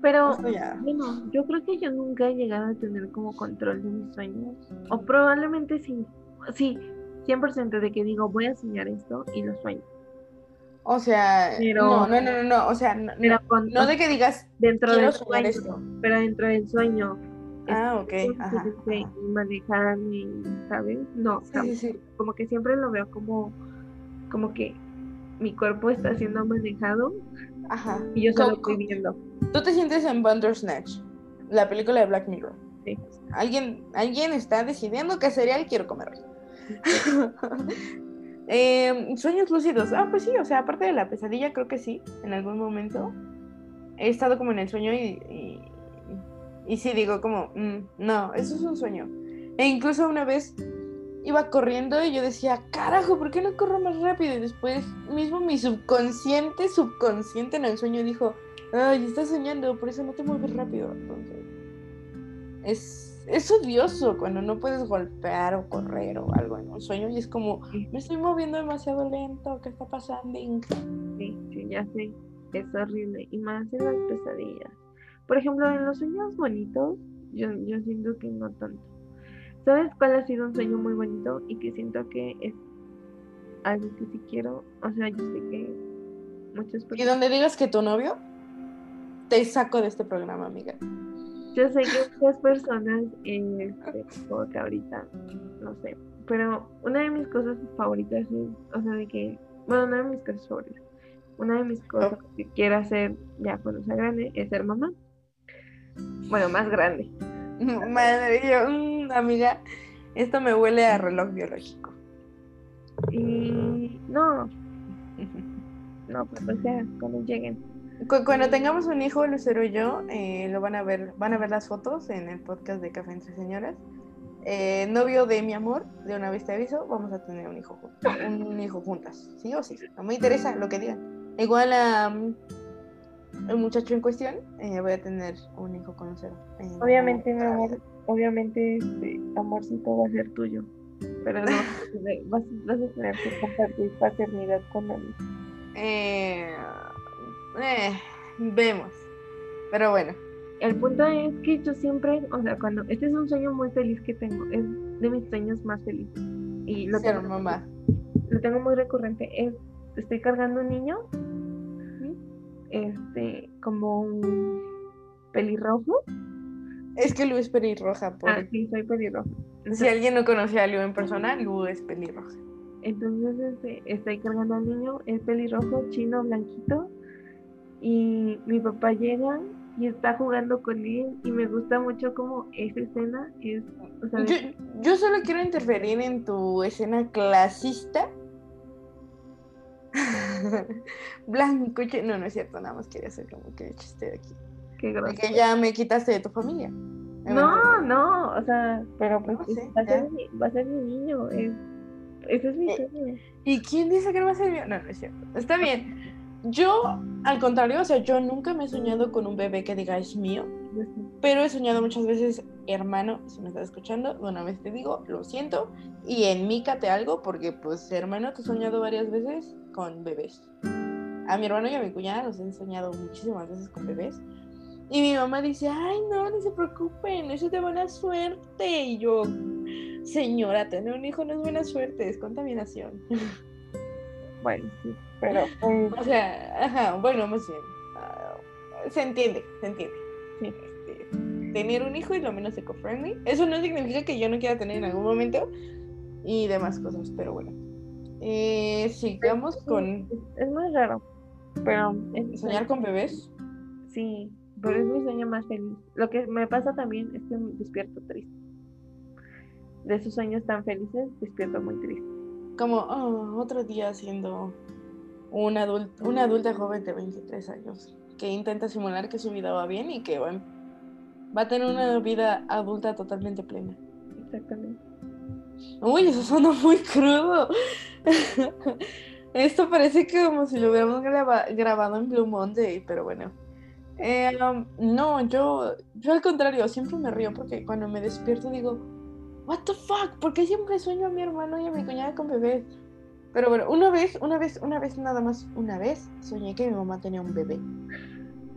Pero, Eso ya. bueno, yo creo que yo nunca he llegado a tener como control de mis sueños. O probablemente sí. Sí, 100% de que digo, voy a soñar esto y lo sueño. O sea, Pero- no, no, no, no, o sea, no, Pero de que digas, dentro del sueño. esto. Pero dentro del sueño. Ah, ok, ajá. Y manejarme, y, ¿sabes? No, Sí, jamás. sí, sí. como que siempre lo veo como, como que mi cuerpo está siendo manejado Ajá. Y yo solo estoy viendo. Tú te sientes en Bandersnatch, la película de Black Mirror. Sí. Alguien, alguien está decidiendo qué cereal quiero comer hoy. Eh, sueños lúcidos. Ah, pues sí, o sea, aparte de la pesadilla, creo que sí, en algún momento. He estado como en el sueño y, y, y sí digo como, "Mm, no, eso es un sueño. E incluso una vez iba corriendo y yo decía, carajo, ¿por qué no corro más rápido? Y después mismo mi subconsciente, subconsciente en el sueño dijo, ay, estás soñando, por eso no te mueves rápido. Entonces, es, es odioso cuando no puedes golpear o correr o algo en un sueño y es como, me estoy moviendo demasiado lento, ¿qué está pasando? Sí, sí, ya sé. Es horrible. Y más en las pesadillas. Por ejemplo, en los sueños bonitos, yo, yo siento que no tanto. ¿Sabes cuál ha sido un sueño muy bonito y que siento que es algo que sí quiero? O sea, yo sé que muchas Y personas. donde digas que tu novio, te saco de este programa, amiga. Yo sé que muchas personas, eh, este, como que ahorita, no sé. Pero una de mis cosas favoritas es, o sea, de que, bueno, una de mis cosas favoritas, una de mis cosas que quiero hacer ya cuando sea grande es ser mamá. Bueno, más grande. Madre, yo, mm, amiga, esto me huele a reloj biológico. Y no, no, pues o sea, cuando lleguen. Cu- Cuando tengamos un hijo, Lucero y yo, eh, lo van a ver, van a ver las fotos en el podcast de Café entre Señoras. Eh, novio de mi amor, de una vez te aviso, vamos a tener un hijo juntos, un hijo juntas, sí o sí. No me interesa lo que digan. Igual a mm, el muchacho en cuestión, eh, voy a tener un hijo con Lucero. eh, Obviamente, mi amor, obviamente, este amorcito va a ser tuyo. Pero no, vas, a tener- vas, vas a tener que compartir paternidad con él. Eh, eh, vemos. Pero bueno, El punto es que yo siempre, o sea, cuando este es un sueño muy feliz que tengo, es de mis sueños más felices. Y lo tengo, mamá. lo tengo muy recurrente. Es, estoy cargando un niño, este, como un pelirrojo. Es que Lu es pelirroja. Por... Ah, sí, soy pelirrojo. Si alguien no conoce a Lu en persona, Lu es pelirroja. Entonces este, estoy cargando al niño, es pelirrojo, chino, blanquito. Y mi papá llega y está jugando con él. Y me gusta mucho como esa escena es. O sea, Yo, yo solo quiero interferir en tu escena clasista. Blanco, no, no es cierto, nada más quería hacer como que chiste de aquí. qué De que ya me quitaste de tu familia. No, no, o sea, pero pues No sé, va, a ser va a ser mi niño. Es, ese es mi Eh, sueño. ¿Y quién dice que no va a ser mío? No, no es cierto. Está bien. Yo, al contrario, o sea, yo nunca me he soñado con un bebé que diga es mío. Pero he soñado muchas veces, hermano, si me estás escuchando, una vez te digo, lo siento, y enmícate algo, porque pues hermano, te he soñado varias veces con bebés. A mi hermano y a mi cuñada los he soñado muchísimas veces con bebés. Y mi mamá dice, ay no, no se preocupen, eso es de buena suerte. Y yo, señora, tener un hijo no es buena suerte, es contaminación. Bueno, sí, pero pues, O sea, ajá, bueno, más bien. ah, se entiende, se entiende. Sí. Este, tener un hijo es lo menos eco-friendly. Eso no significa que yo no quiera tener en algún momento y demás cosas, pero bueno. Eh, sigamos con es, muy raro. Pero es soñar con bebés. Sí, pero es mi sueño más feliz. Lo que me pasa también es que me despierto triste. De esos sueños tan felices, despierto muy triste. Como "Oh, otro día siendo una, adul- una adulta joven de 23 años que intenta simular que su vida va bien y que va, va a tener una vida adulta totalmente plena. Exactamente. Uy, eso suena muy crudo. Esto parece que como si lo hubiéramos graba- grabado en Blue Monday, pero bueno. Eh, um, no, yo, yo al contrario, siempre me río porque cuando me despierto digo, What the fuck, ¿por qué siempre sueño a mi hermano y a mi cuñada con bebés? Pero bueno, una vez, una vez, una vez nada más, una vez soñé que mi mamá tenía un bebé.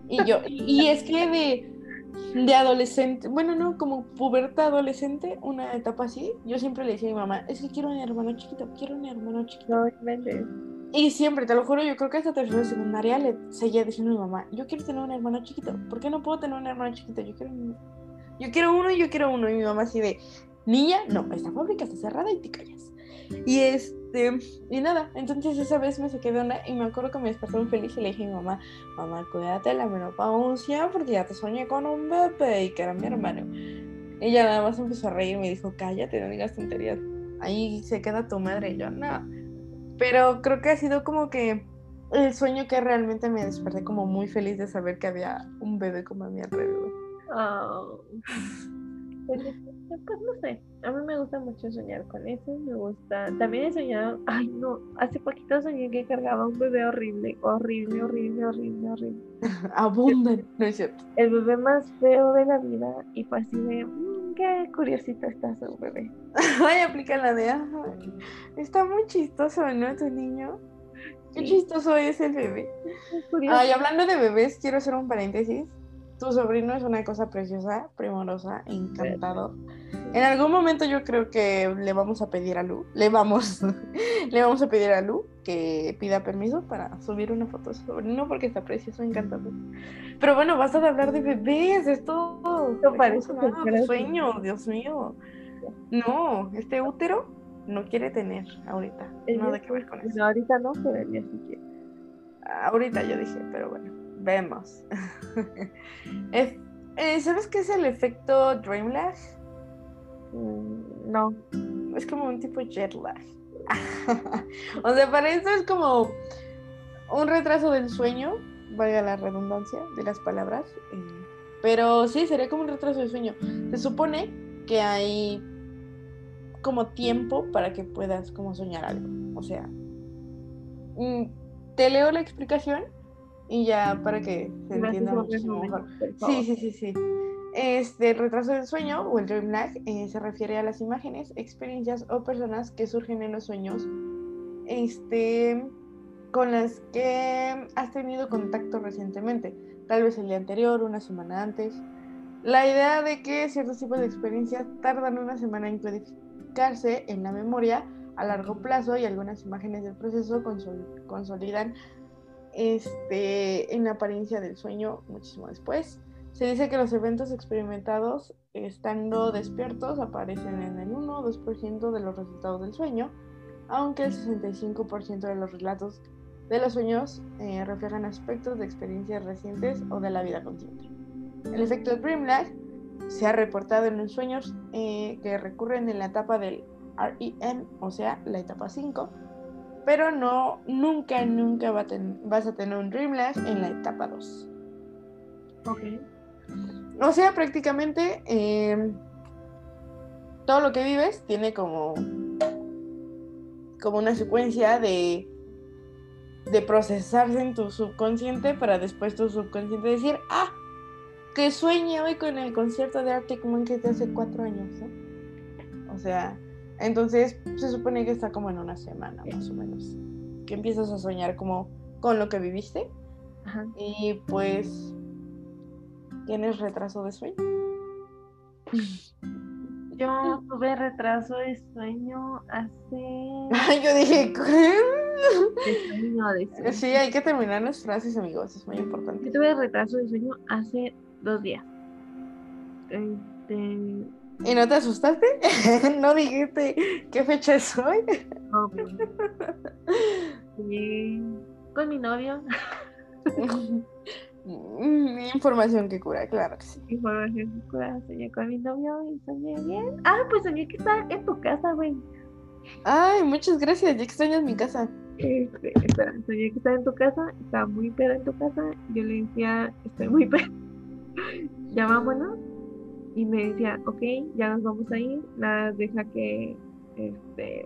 Y yo, y es que de, de adolescente, bueno, no, como puberta adolescente, una etapa así, yo siempre le decía a mi mamá, es que quiero un hermano chiquito, quiero un hermano chiquito. No. Y siempre, te lo juro, yo creo que hasta tercera de secundaria le seguía diciendo a mi mamá, yo quiero tener un hermano chiquito, ¿por qué no puedo tener un hermano chiquito? Yo quiero uno, yo quiero uno y yo quiero uno. Y mi mamá así de, niña, no, esta fábrica está cerrada y te callas. Y este, y nada, entonces esa vez me saqué de onda y me acuerdo que me despertó muy feliz y le dije a mi mamá, mamá, cuídate la menopausia porque ya te soñé con un bebé y que era mi hermano. Ella nada más empezó a reír y me dijo, cállate, no digas tonterías. Ahí se queda tu madre y yo, no. Pero creo que ha sido como que el sueño que realmente me desperté como muy feliz de saber que había un bebé como a mi alrededor. Oh. Pues, pues, no sé, a mí me gusta mucho soñar con eso, me gusta. También he soñado, ay no, hace poquito soñé que cargaba un bebé horrible, horrible, horrible, horrible, horrible. Abundan, no es cierto. El bebé más feo de la vida y fue así de, mmm, qué curiosito está su bebé. Ay, aplica la de, ay, está muy chistoso, ¿no? Tu niño. Qué chistoso es el bebé. Ay, hablando de bebés, quiero hacer un paréntesis. Tu sobrino es una cosa preciosa, primorosa, encantado. En algún momento yo creo que le vamos a pedir a Lu, le vamos, le vamos a pedir a Lu que pida permiso para subir una foto de su sobrino porque está precioso, encantado. Pero bueno, basta de hablar de bebés, esto, esto parece un sueño, Dios mío. No, este útero no quiere tener ahorita. Nada que ver con eso. No, ahorita no, pero día sí quiere. Ahorita yo dije, pero bueno, vemos. Eh, ¿Sabes qué es el efecto dream? Mm, no. Es como un tipo jet lag. o sea, para eso es como un retraso del sueño, valga la redundancia de las palabras. Eh, pero sí, sería como un retraso del sueño. Se supone que hay como tiempo para que puedas como soñar algo. O sea, mm, te leo la explicación y ya para que se entienda muchísimo mejor. Sí, sí, sí, sí. Este retraso del sueño o el dream lag eh, se refiere a las imágenes, experiencias o personas que surgen en los sueños este, con las que has tenido contacto recientemente, tal vez el día anterior, una semana antes. La idea de que ciertos tipos de experiencias tardan una semana en codificar en la memoria a largo plazo y algunas imágenes del proceso consolidan este, en la apariencia del sueño muchísimo después. Se dice que los eventos experimentados estando despiertos aparecen en el 1 o 2% de los resultados del sueño, aunque el 65% de los relatos de los sueños eh, reflejan aspectos de experiencias recientes o de la vida consciente. El efecto Dream Lag se ha reportado en los sueños eh, que recurren en la etapa del REM, o sea, la etapa 5, pero no, nunca, nunca vas a tener un dream lag en la etapa 2. Ok. O sea, prácticamente em, todo lo que vives tiene como, como una secuencia de, de procesarse en tu subconsciente para después tu subconsciente decir, ah, que sueñe hoy con el concierto de Arctic Monkeys de hace cuatro años, ¿no? O sea, entonces se supone que está como en una semana más o menos. Que empiezas a soñar como con lo que viviste. Ajá. Y pues tienes retraso de sueño. Yo tuve retraso de sueño hace. Ay, yo dije, De sueño, de sueño. Sí, hay que terminar las frases, amigos, es muy importante. Yo tuve retraso de sueño hace dos días. Este. ¿Y no te asustaste? ¿No dijiste qué fecha es hoy? no, pues, con mi novio. Información que cura, claro que sí. Información que cura. Soñé con mi novio y soñé bien. Ah, pues soñé que estaba en tu casa, güey. Ay, muchas gracias, ya extrañas mi casa. Este, espera, soñé que estaba en tu casa, estaba muy peda en tu casa. Yo le decía, estoy muy peda. ya vámonos. Y me decía, ok, ya nos vamos a ir. Nada, deja que, este,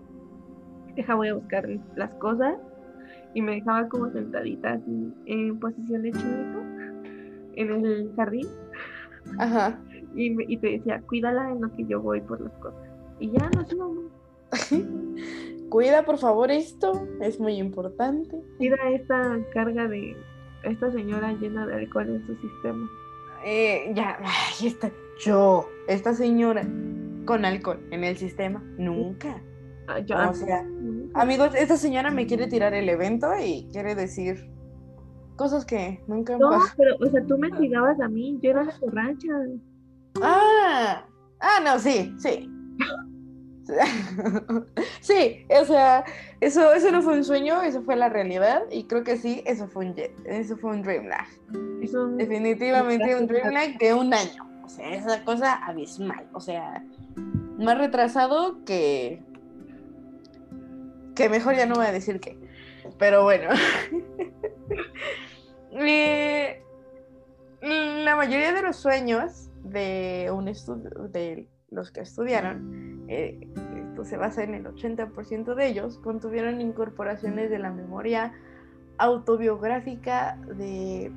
deja, voy a buscar las cosas. Y me dejaba como sentadita así en posición de chivito en el jardín. Ajá. Y, me- y te decía, cuídala en lo que yo voy por las cosas. Y ya nos íbamos. Cuida por favor esto, es muy importante. Cuida esta carga de esta señora llena de alcohol en su sistema. Eh, ya, ahí está. Yo, esta señora con alcohol en el sistema, nunca. Ah, yo- O sea, amigos, esta señora me quiere tirar el evento y quiere decir cosas que nunca No, pero, o sea, tú me cuidabas a mí, yo era la borracha. Ah, ah, no, sí, sí. Sí, o sea, eso, eso no fue un sueño, eso fue la realidad. Y creo que sí, eso fue un, eso fue un Dreamlag. Definitivamente un Dreamlag de un año. O sea, esa cosa abismal. O sea, más retrasado que. Que mejor ya no voy a decir qué. Pero bueno. Eh, la mayoría de los sueños de un de los que estudiaron, eh, esto se basa en el 80% de ellos, contuvieron incorporaciones de la memoria autobiográfica de,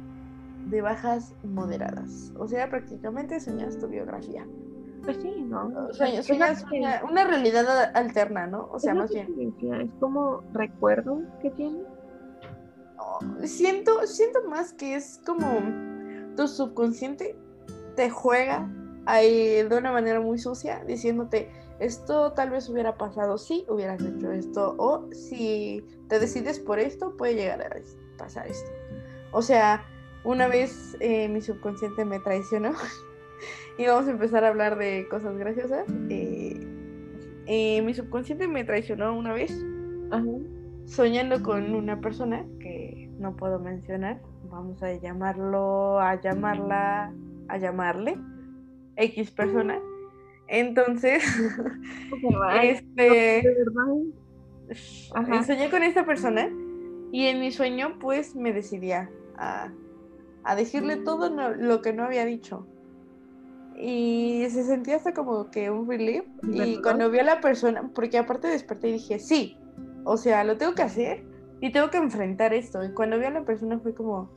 de bajas moderadas. O sea, prácticamente soñas tu biografía. Pues sí, ¿no? Sueñas, una, realidad alterna, ¿no? O sea, más bien. Es como recuerdo que tiene. siento, siento más que es como tu subconsciente te juega ahí de una manera muy sucia, diciéndote, esto tal vez hubiera pasado si hubieras hecho esto, o si te decides por esto, puede llegar a pasar esto. O sea, una vez eh, mi subconsciente me traicionó y vamos a empezar a hablar de cosas graciosas. Eh, eh, mi subconsciente me traicionó una vez, soñando con una persona que no puedo mencionar. Vamos a llamarlo, a llamarla, a llamarle X persona. Entonces, este, soñé con esta persona y en mi sueño pues me decidía a, a decirle todo lo que no había dicho. Y se sentía hasta como que un relief. Y cuando vi a la persona, porque aparte desperté y dije, sí, o sea, lo tengo que hacer y tengo que enfrentar esto. Y cuando vi a la persona fue como,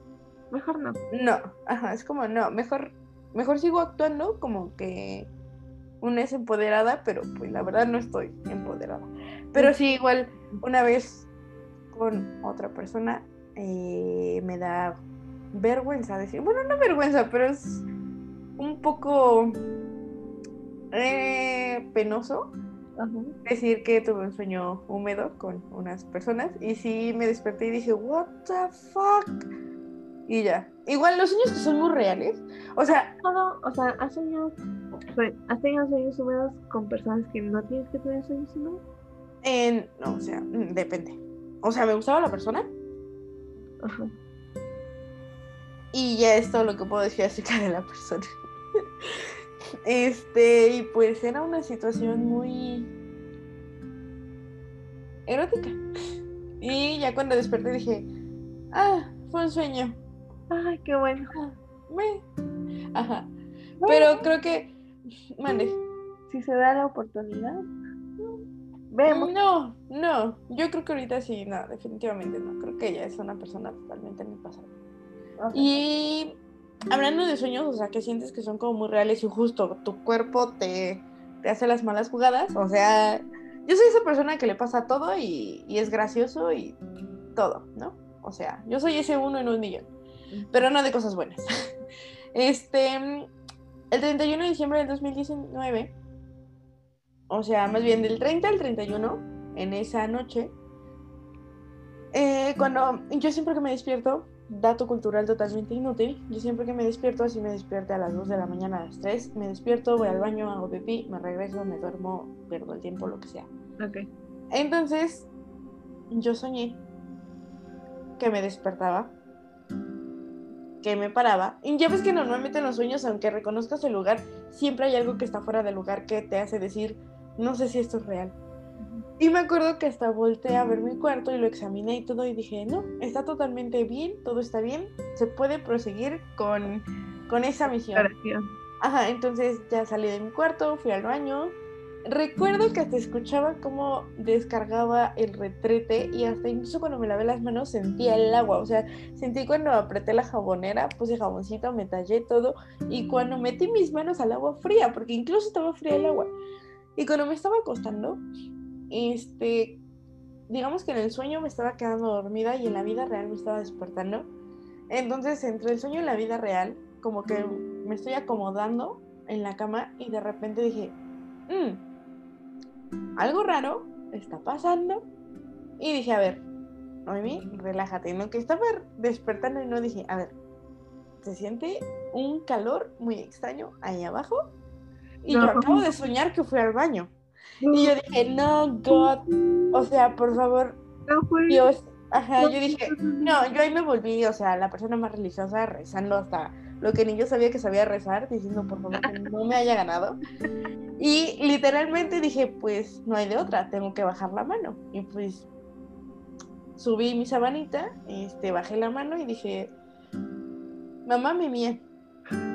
mejor no. No, ajá, es como, no, mejor mejor sigo actuando como que una es empoderada, pero pues la verdad no estoy empoderada. Pero sí, igual una vez con otra persona eh, me da vergüenza decir, bueno, no vergüenza, pero es un poco eh, penoso decir que tuve un sueño húmedo con unas personas y sí me desperté y dije, what the fuck y ya. Igual los sueños que son muy reales. O sea. Todo, o sea, ¿has soñado, ¿has tenido sueños húmedos con personas que no tienes que tener sueños húmedos? En, no, o sea, mm, depende. O sea, me gustaba la persona. Ajá. Y ya es todo lo que puedo decir acerca de la persona. este, y pues era una situación muy erótica. Y ya cuando desperté dije, ah, fue un sueño. Ay, qué bueno. Ajá. Pero creo que. Mande. Si se da la oportunidad. Vemos. No, no. Yo creo que ahorita sí, no, definitivamente no. Creo que ella es una persona totalmente en el pasado. Y hablando de sueños, o sea, que sientes que son como muy reales y justo tu cuerpo te, te hace las malas jugadas. O sea, yo soy esa persona que le pasa todo y, y es gracioso y todo, ¿no? O sea, yo soy ese uno en un millón pero no de cosas buenas. Este, el 31 de diciembre del 2019, o sea, más bien del 30 al 31, en esa noche, eh, cuando yo siempre que me despierto, dato cultural totalmente inútil, yo siempre que me despierto, así me despierto a las 2 de la mañana, a las 3, me despierto, voy al baño, hago pipí, me regreso, me duermo, pierdo el tiempo, lo que sea. Ok. Entonces, yo soñé que me despertaba que me paraba. Y ya ves que normalmente en los sueños, aunque reconozcas el lugar, siempre hay algo que está fuera del lugar que te hace decir, no sé si esto es real. Y me acuerdo que hasta volteé a ver mi cuarto y lo examiné y todo y dije, no, está totalmente bien, todo está bien, se puede proseguir con, con esa misión. Ajá, entonces ya salí de mi cuarto, fui al baño, Recuerdo que hasta escuchaba cómo descargaba el retrete y hasta incluso cuando me lavé las manos sentía el agua. O sea, sentí cuando apreté la jabonera, puse jaboncito, me tallé todo y cuando metí mis manos al agua fría, porque incluso estaba fría el agua. Y cuando me estaba acostando, este, digamos que en el sueño me estaba quedando dormida y en la vida real me estaba despertando. Entonces, entre el sueño y la vida real, como que me estoy acomodando en la cama y de repente dije, mmm, algo raro está pasando. Y dije, a ver, Noemi, relájate. En lo que estaba despertando y no dije, a ver, se siente un calor muy extraño ahí abajo. Y yo acabo de soñar que fui al baño. Y yo dije, no, God. O sea, por favor, No fue. Dios. Ajá, yo dije, no, yo ahí me volví, o sea, la persona más religiosa rezando hasta lo que ni yo sabía que sabía rezar, diciendo, por favor, que no me haya ganado. Y literalmente dije, pues no hay de otra, tengo que bajar la mano. Y pues subí mi sabanita, este, bajé la mano y dije, mamá me mía.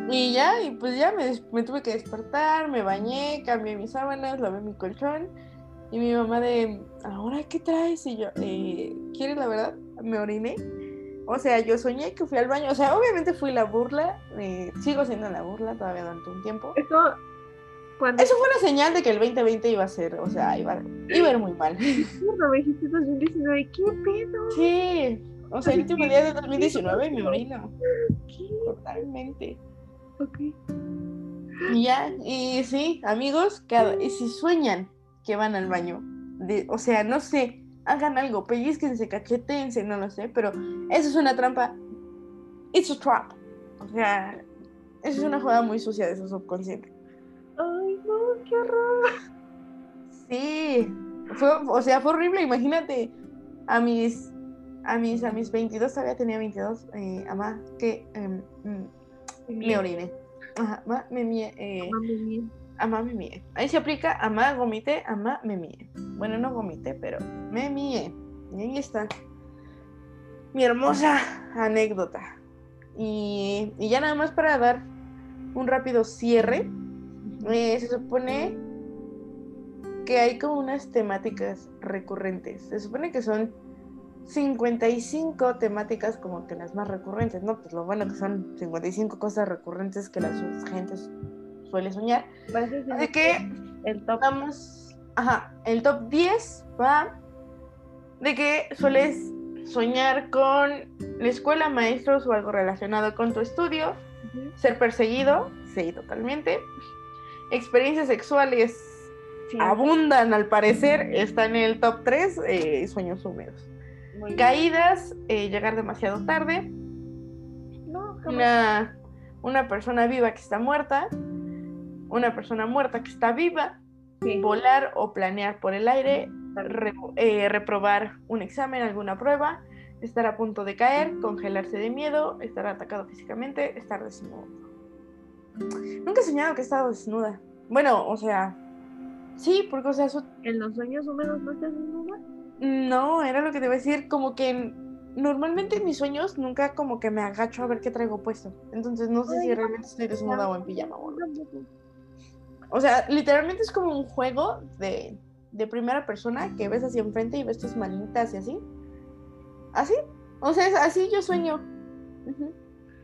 Y ya, y pues ya me, me tuve que despertar, me bañé, cambié mis sábanas, lavé mi colchón. Y mi mamá de, ¿ahora qué traes? Y yo, eh, ¿quieres la verdad? Me oriné. O sea, yo soñé que fui al baño. O sea, obviamente fui la burla. eh, sigo siendo la burla todavía durante un tiempo. Eso, cuando Eso fue una señal de que el 2020 iba a ser, o sea, iba, iba a ir muy mal. cuando me dijiste 2019, ¿qué pedo? Sí, o sea, el último día de 2019 me orino. ¿Qué? Totalmente. Ok. Y ya, y sí, amigos, cada, y si sueñan que van al baño, de, o sea, no sé, hagan algo, pellizquense, cachetense, no lo sé, pero eso es una trampa. It's a trap. O sea, eso es una jugada muy sucia de su subconsciente. Ay, no, qué horror. Sí, fue, o sea, fue horrible, imagínate, a mis, a mis, a mis 22, todavía tenía 22, eh, amá, que em, mm, me oriné. Ajá, ma, me mie, eh, amá, me mie. Ahí se aplica amá, gomité, amá, me mie. Bueno, no gomité, pero me mie. Y ahí está. Mi hermosa anécdota. Y, y ya nada más para dar un rápido cierre, eh, se supone que hay como unas temáticas recurrentes. Se supone que son 55 temáticas como que las más recurrentes, ¿no? Pues lo bueno que son 55 cosas recurrentes que la gente suele soñar. Así que el top. vamos, ajá, el top 10 va de que sueles soñar con la escuela, maestros o algo relacionado con tu estudio, ser perseguido, sí, totalmente. Experiencias sexuales Sí. abundan al parecer, está en el top 3, sueños húmedos. Muy. Caídas, eh, llegar demasiado tarde, No, una, una persona viva que está muerta, una persona muerta que está viva, Sí. volar o planear por el aire, re- eh, reprobar un examen, alguna prueba, estar a punto de caer, congelarse de miedo, estar atacado físicamente, estar desnudo. Nunca he soñado que he estado desnuda. Bueno, o sea, sí, porque, o sea, eso- En los sueños húmedos no estás desnuda. No, era lo que te iba a decir, como que en- normalmente en mis sueños nunca como que me agacho a ver qué traigo puesto. Entonces no sé si realmente estoy desnuda o en pijama o no. O sea, literalmente es como un juego de, de primera persona que ves hacia enfrente y ves tus manitas y así. ¿Así? O sea, es así yo sueño.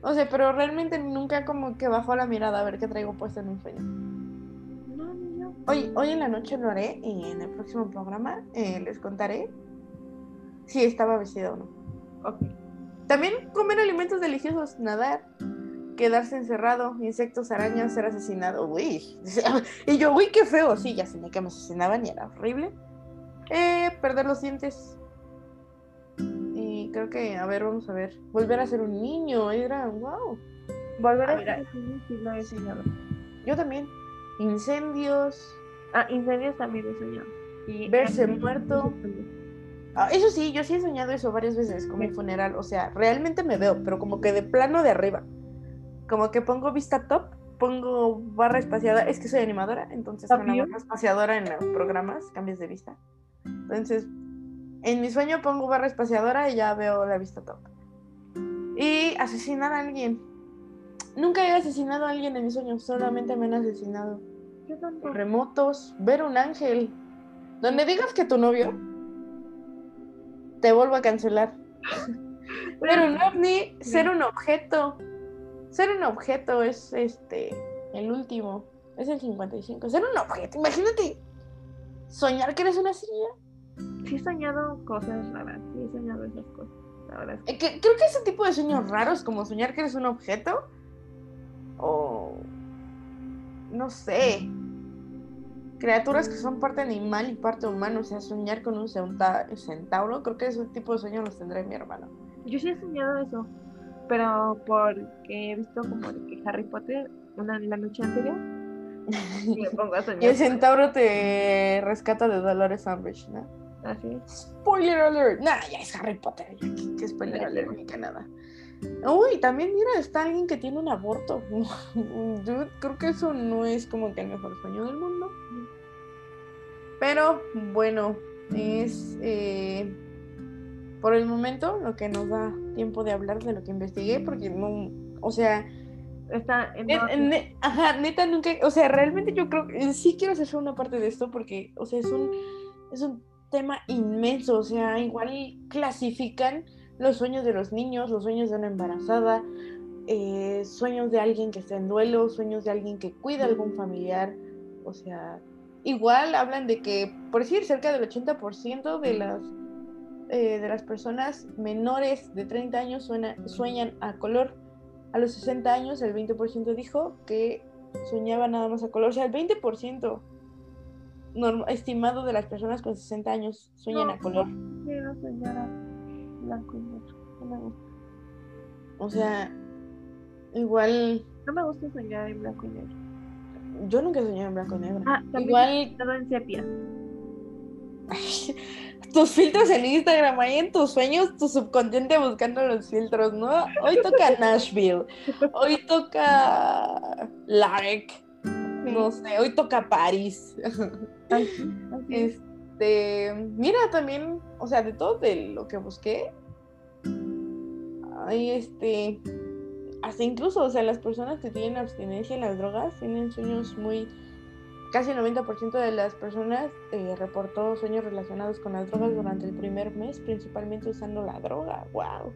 O sea, pero realmente nunca como que bajo la mirada a ver qué traigo puesto en un sueño. Hoy, hoy en la noche lo haré y en el próximo programa eh, les contaré si estaba vestida o no. Ok. También comer alimentos deliciosos, nadar, quedarse encerrado, insectos, arañas, ser asesinado. Uy. Y yo, uy, qué feo. Sí, ya soñé que me asesinaban y era horrible. Eh, perder los dientes. Y creo que, a ver, vamos a ver. Volver a ser un niño. Era, wow. Volver A a ver, ser he soñado. Yo también. Incendios. Ah, incendios también he soñado. Y Verse muerto. Ah, eso sí, yo sí he soñado eso varias veces con mi funeral. O sea, realmente me veo, pero como que de plano de arriba. Como que pongo vista top, pongo barra espaciadora. Es que soy animadora, entonces ¿Top con la barra espaciadora en los programas cambias de vista. Entonces, en mi sueño pongo barra espaciadora y ya veo la vista top. Y asesinar a alguien. Nunca he asesinado a alguien en mis sueños, solamente me han asesinado. Yo tampoco. Remotos, ver un ángel. Donde digas que tu novio te vuelvo a cancelar. Ver un ovni, ser un objeto. Ser un objeto es este el último. Es el 55. Ser un objeto. Imagínate soñar que eres una silla. Sí he soñado cosas raras. Sí he soñado esas cosas. La verdad es que Eh, que- creo que ese tipo de sueños raros, como soñar que eres un objeto, o no sé, criaturas que son parte animal y parte humano, o sea, soñar con un centa- centauro, creo que ese tipo de sueños los tendrá mi hermano. Yo sí he soñado eso, pero porque he visto como de que Harry Potter, una la noche anterior, me pongo a soñar. Y el centauro te rescata de Dolores Umbridge, ¿no? Así. Spoiler alert. Nah, ya es Harry Potter. Ya, ¿qué, spoiler alert? Ni que nada. Uy, también mira, está alguien que tiene un aborto. Yo creo que eso no es como que el mejor sueño del mundo. Pero bueno, es eh, por el momento lo que nos da tiempo de hablar de lo que investigué, porque no, o sea, Está en ajá, neta, nunca, o sea, realmente yo creo que sí quiero hacer una parte de esto porque, o sea, es un, es un tema inmenso, o sea, igual clasifican los sueños de los niños, los sueños de una embarazada, eh, sueños de alguien que está en duelo, sueños de alguien que cuida a algún familiar, o sea, igual hablan de que, por decir, cerca del 80% de las, eh, de las personas menores de 30 años suena- sueñan a color. A los 60 años, el 20% dijo que soñaba nada más a color. O sea, el 20% norm- estimado de las personas con 60 años sueñan No. a color. Blanco y negro. No me gusta. O sea, igual. No me gusta soñar en blanco y negro. Yo nunca soñé en blanco y negro. Ah, también igual. he soñado en sepia. tus filtros en Instagram, ahí en tus sueños, tu subconsciente buscando los filtros, ¿no? Hoy toca Nashville, hoy toca Lark, no sé, hoy toca París. Así, así. Este, mira también, o sea, de todo de lo que busqué, hay este, hasta incluso, o sea, las personas que tienen abstinencia en las drogas tienen sueños muy, casi el 90% de las personas eh, reportó sueños relacionados con las drogas durante el primer mes, principalmente usando la droga, wow.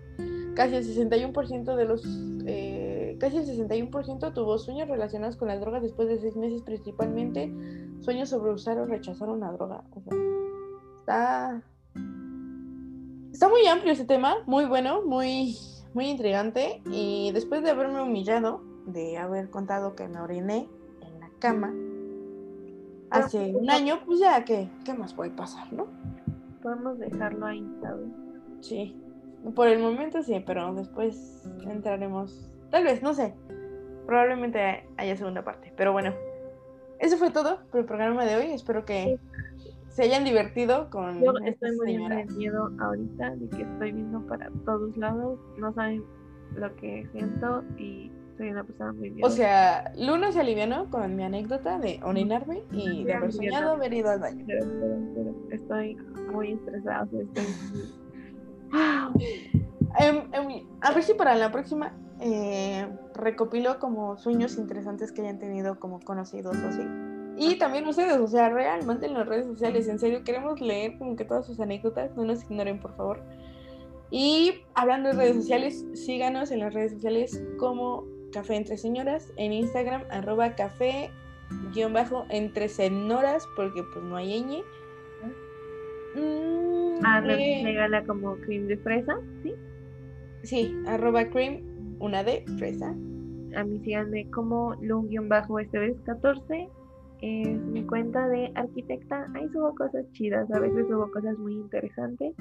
Casi el 61% de los, eh, casi el 61% tuvo sueños relacionados con las drogas después de seis meses, principalmente sueños sobre usar o rechazar una droga. O está, está muy amplio ese tema, muy bueno, muy, muy intrigante. Y después de haberme humillado, de haber contado que me oriné en la cama hace un año, pues ya, ¿qué, qué más puede pasar, no? Podemos dejarlo ahí, ¿sabes? Sí, por el momento sí, pero después entraremos, tal vez, no sé, probablemente haya segunda parte, pero bueno, eso fue todo por el programa de hoy, espero que se hayan divertido con Yo estoy muriendo de miedo ahorita de que estoy viendo para todos lados. No saben lo que siento y soy una persona muy O miedosa. sea, Luna se alivianó con mi anécdota de orinarme y de haber soñado haber ido al baño. pero, pero, pero estoy muy estresada. o estoy Em, em, a ver si para la próxima eh, recopilo como sueños interesantes que hayan tenido como conocidos o así. Y también ustedes, o sea, realmente en las redes sociales, en serio, queremos leer como que todas sus anécdotas, no nos ignoren por favor. Y hablando de redes sociales, síganos en las redes sociales como Café Entre Señoras, en Instagram, arroba café guion bajo entre senoras, porque pues no hay ñ. Mm, Ah, me eh, regala como cream de fresa, ¿sí? Sí, arroba cream, una de fresa. A mí síganme como bajo este vez 14 Es mi cuenta de arquitecta. Ahí subo cosas chidas, a veces subo cosas muy interesantes.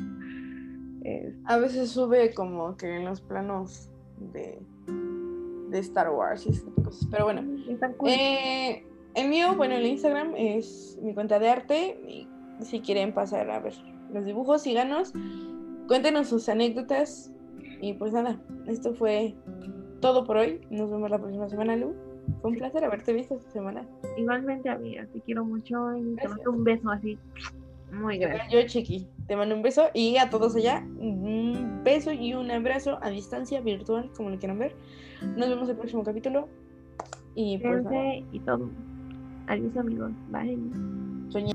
Es- A veces sube como que en los planos de, de Star Wars y ese tipo de cosas. Pero bueno, cool. eh, el mío, bueno, el Instagram es mi cuenta de arte. Y si quieren pasar a ver los dibujos, síganos. Cuéntenos sus anécdotas. Y pues nada, esto fue todo por hoy. Nos vemos la próxima semana, Lu. Fue un placer haberte visto esta semana. Igualmente, amiga, te quiero mucho y te mando un beso así. Muy grande. Yo, Chiqui, te mando un beso y a todos allá, un beso y un abrazo a distancia virtual, como lo quieran ver. Nos vemos el próximo capítulo. Y pues y todo. Adiós, amigos. Bye. soñé.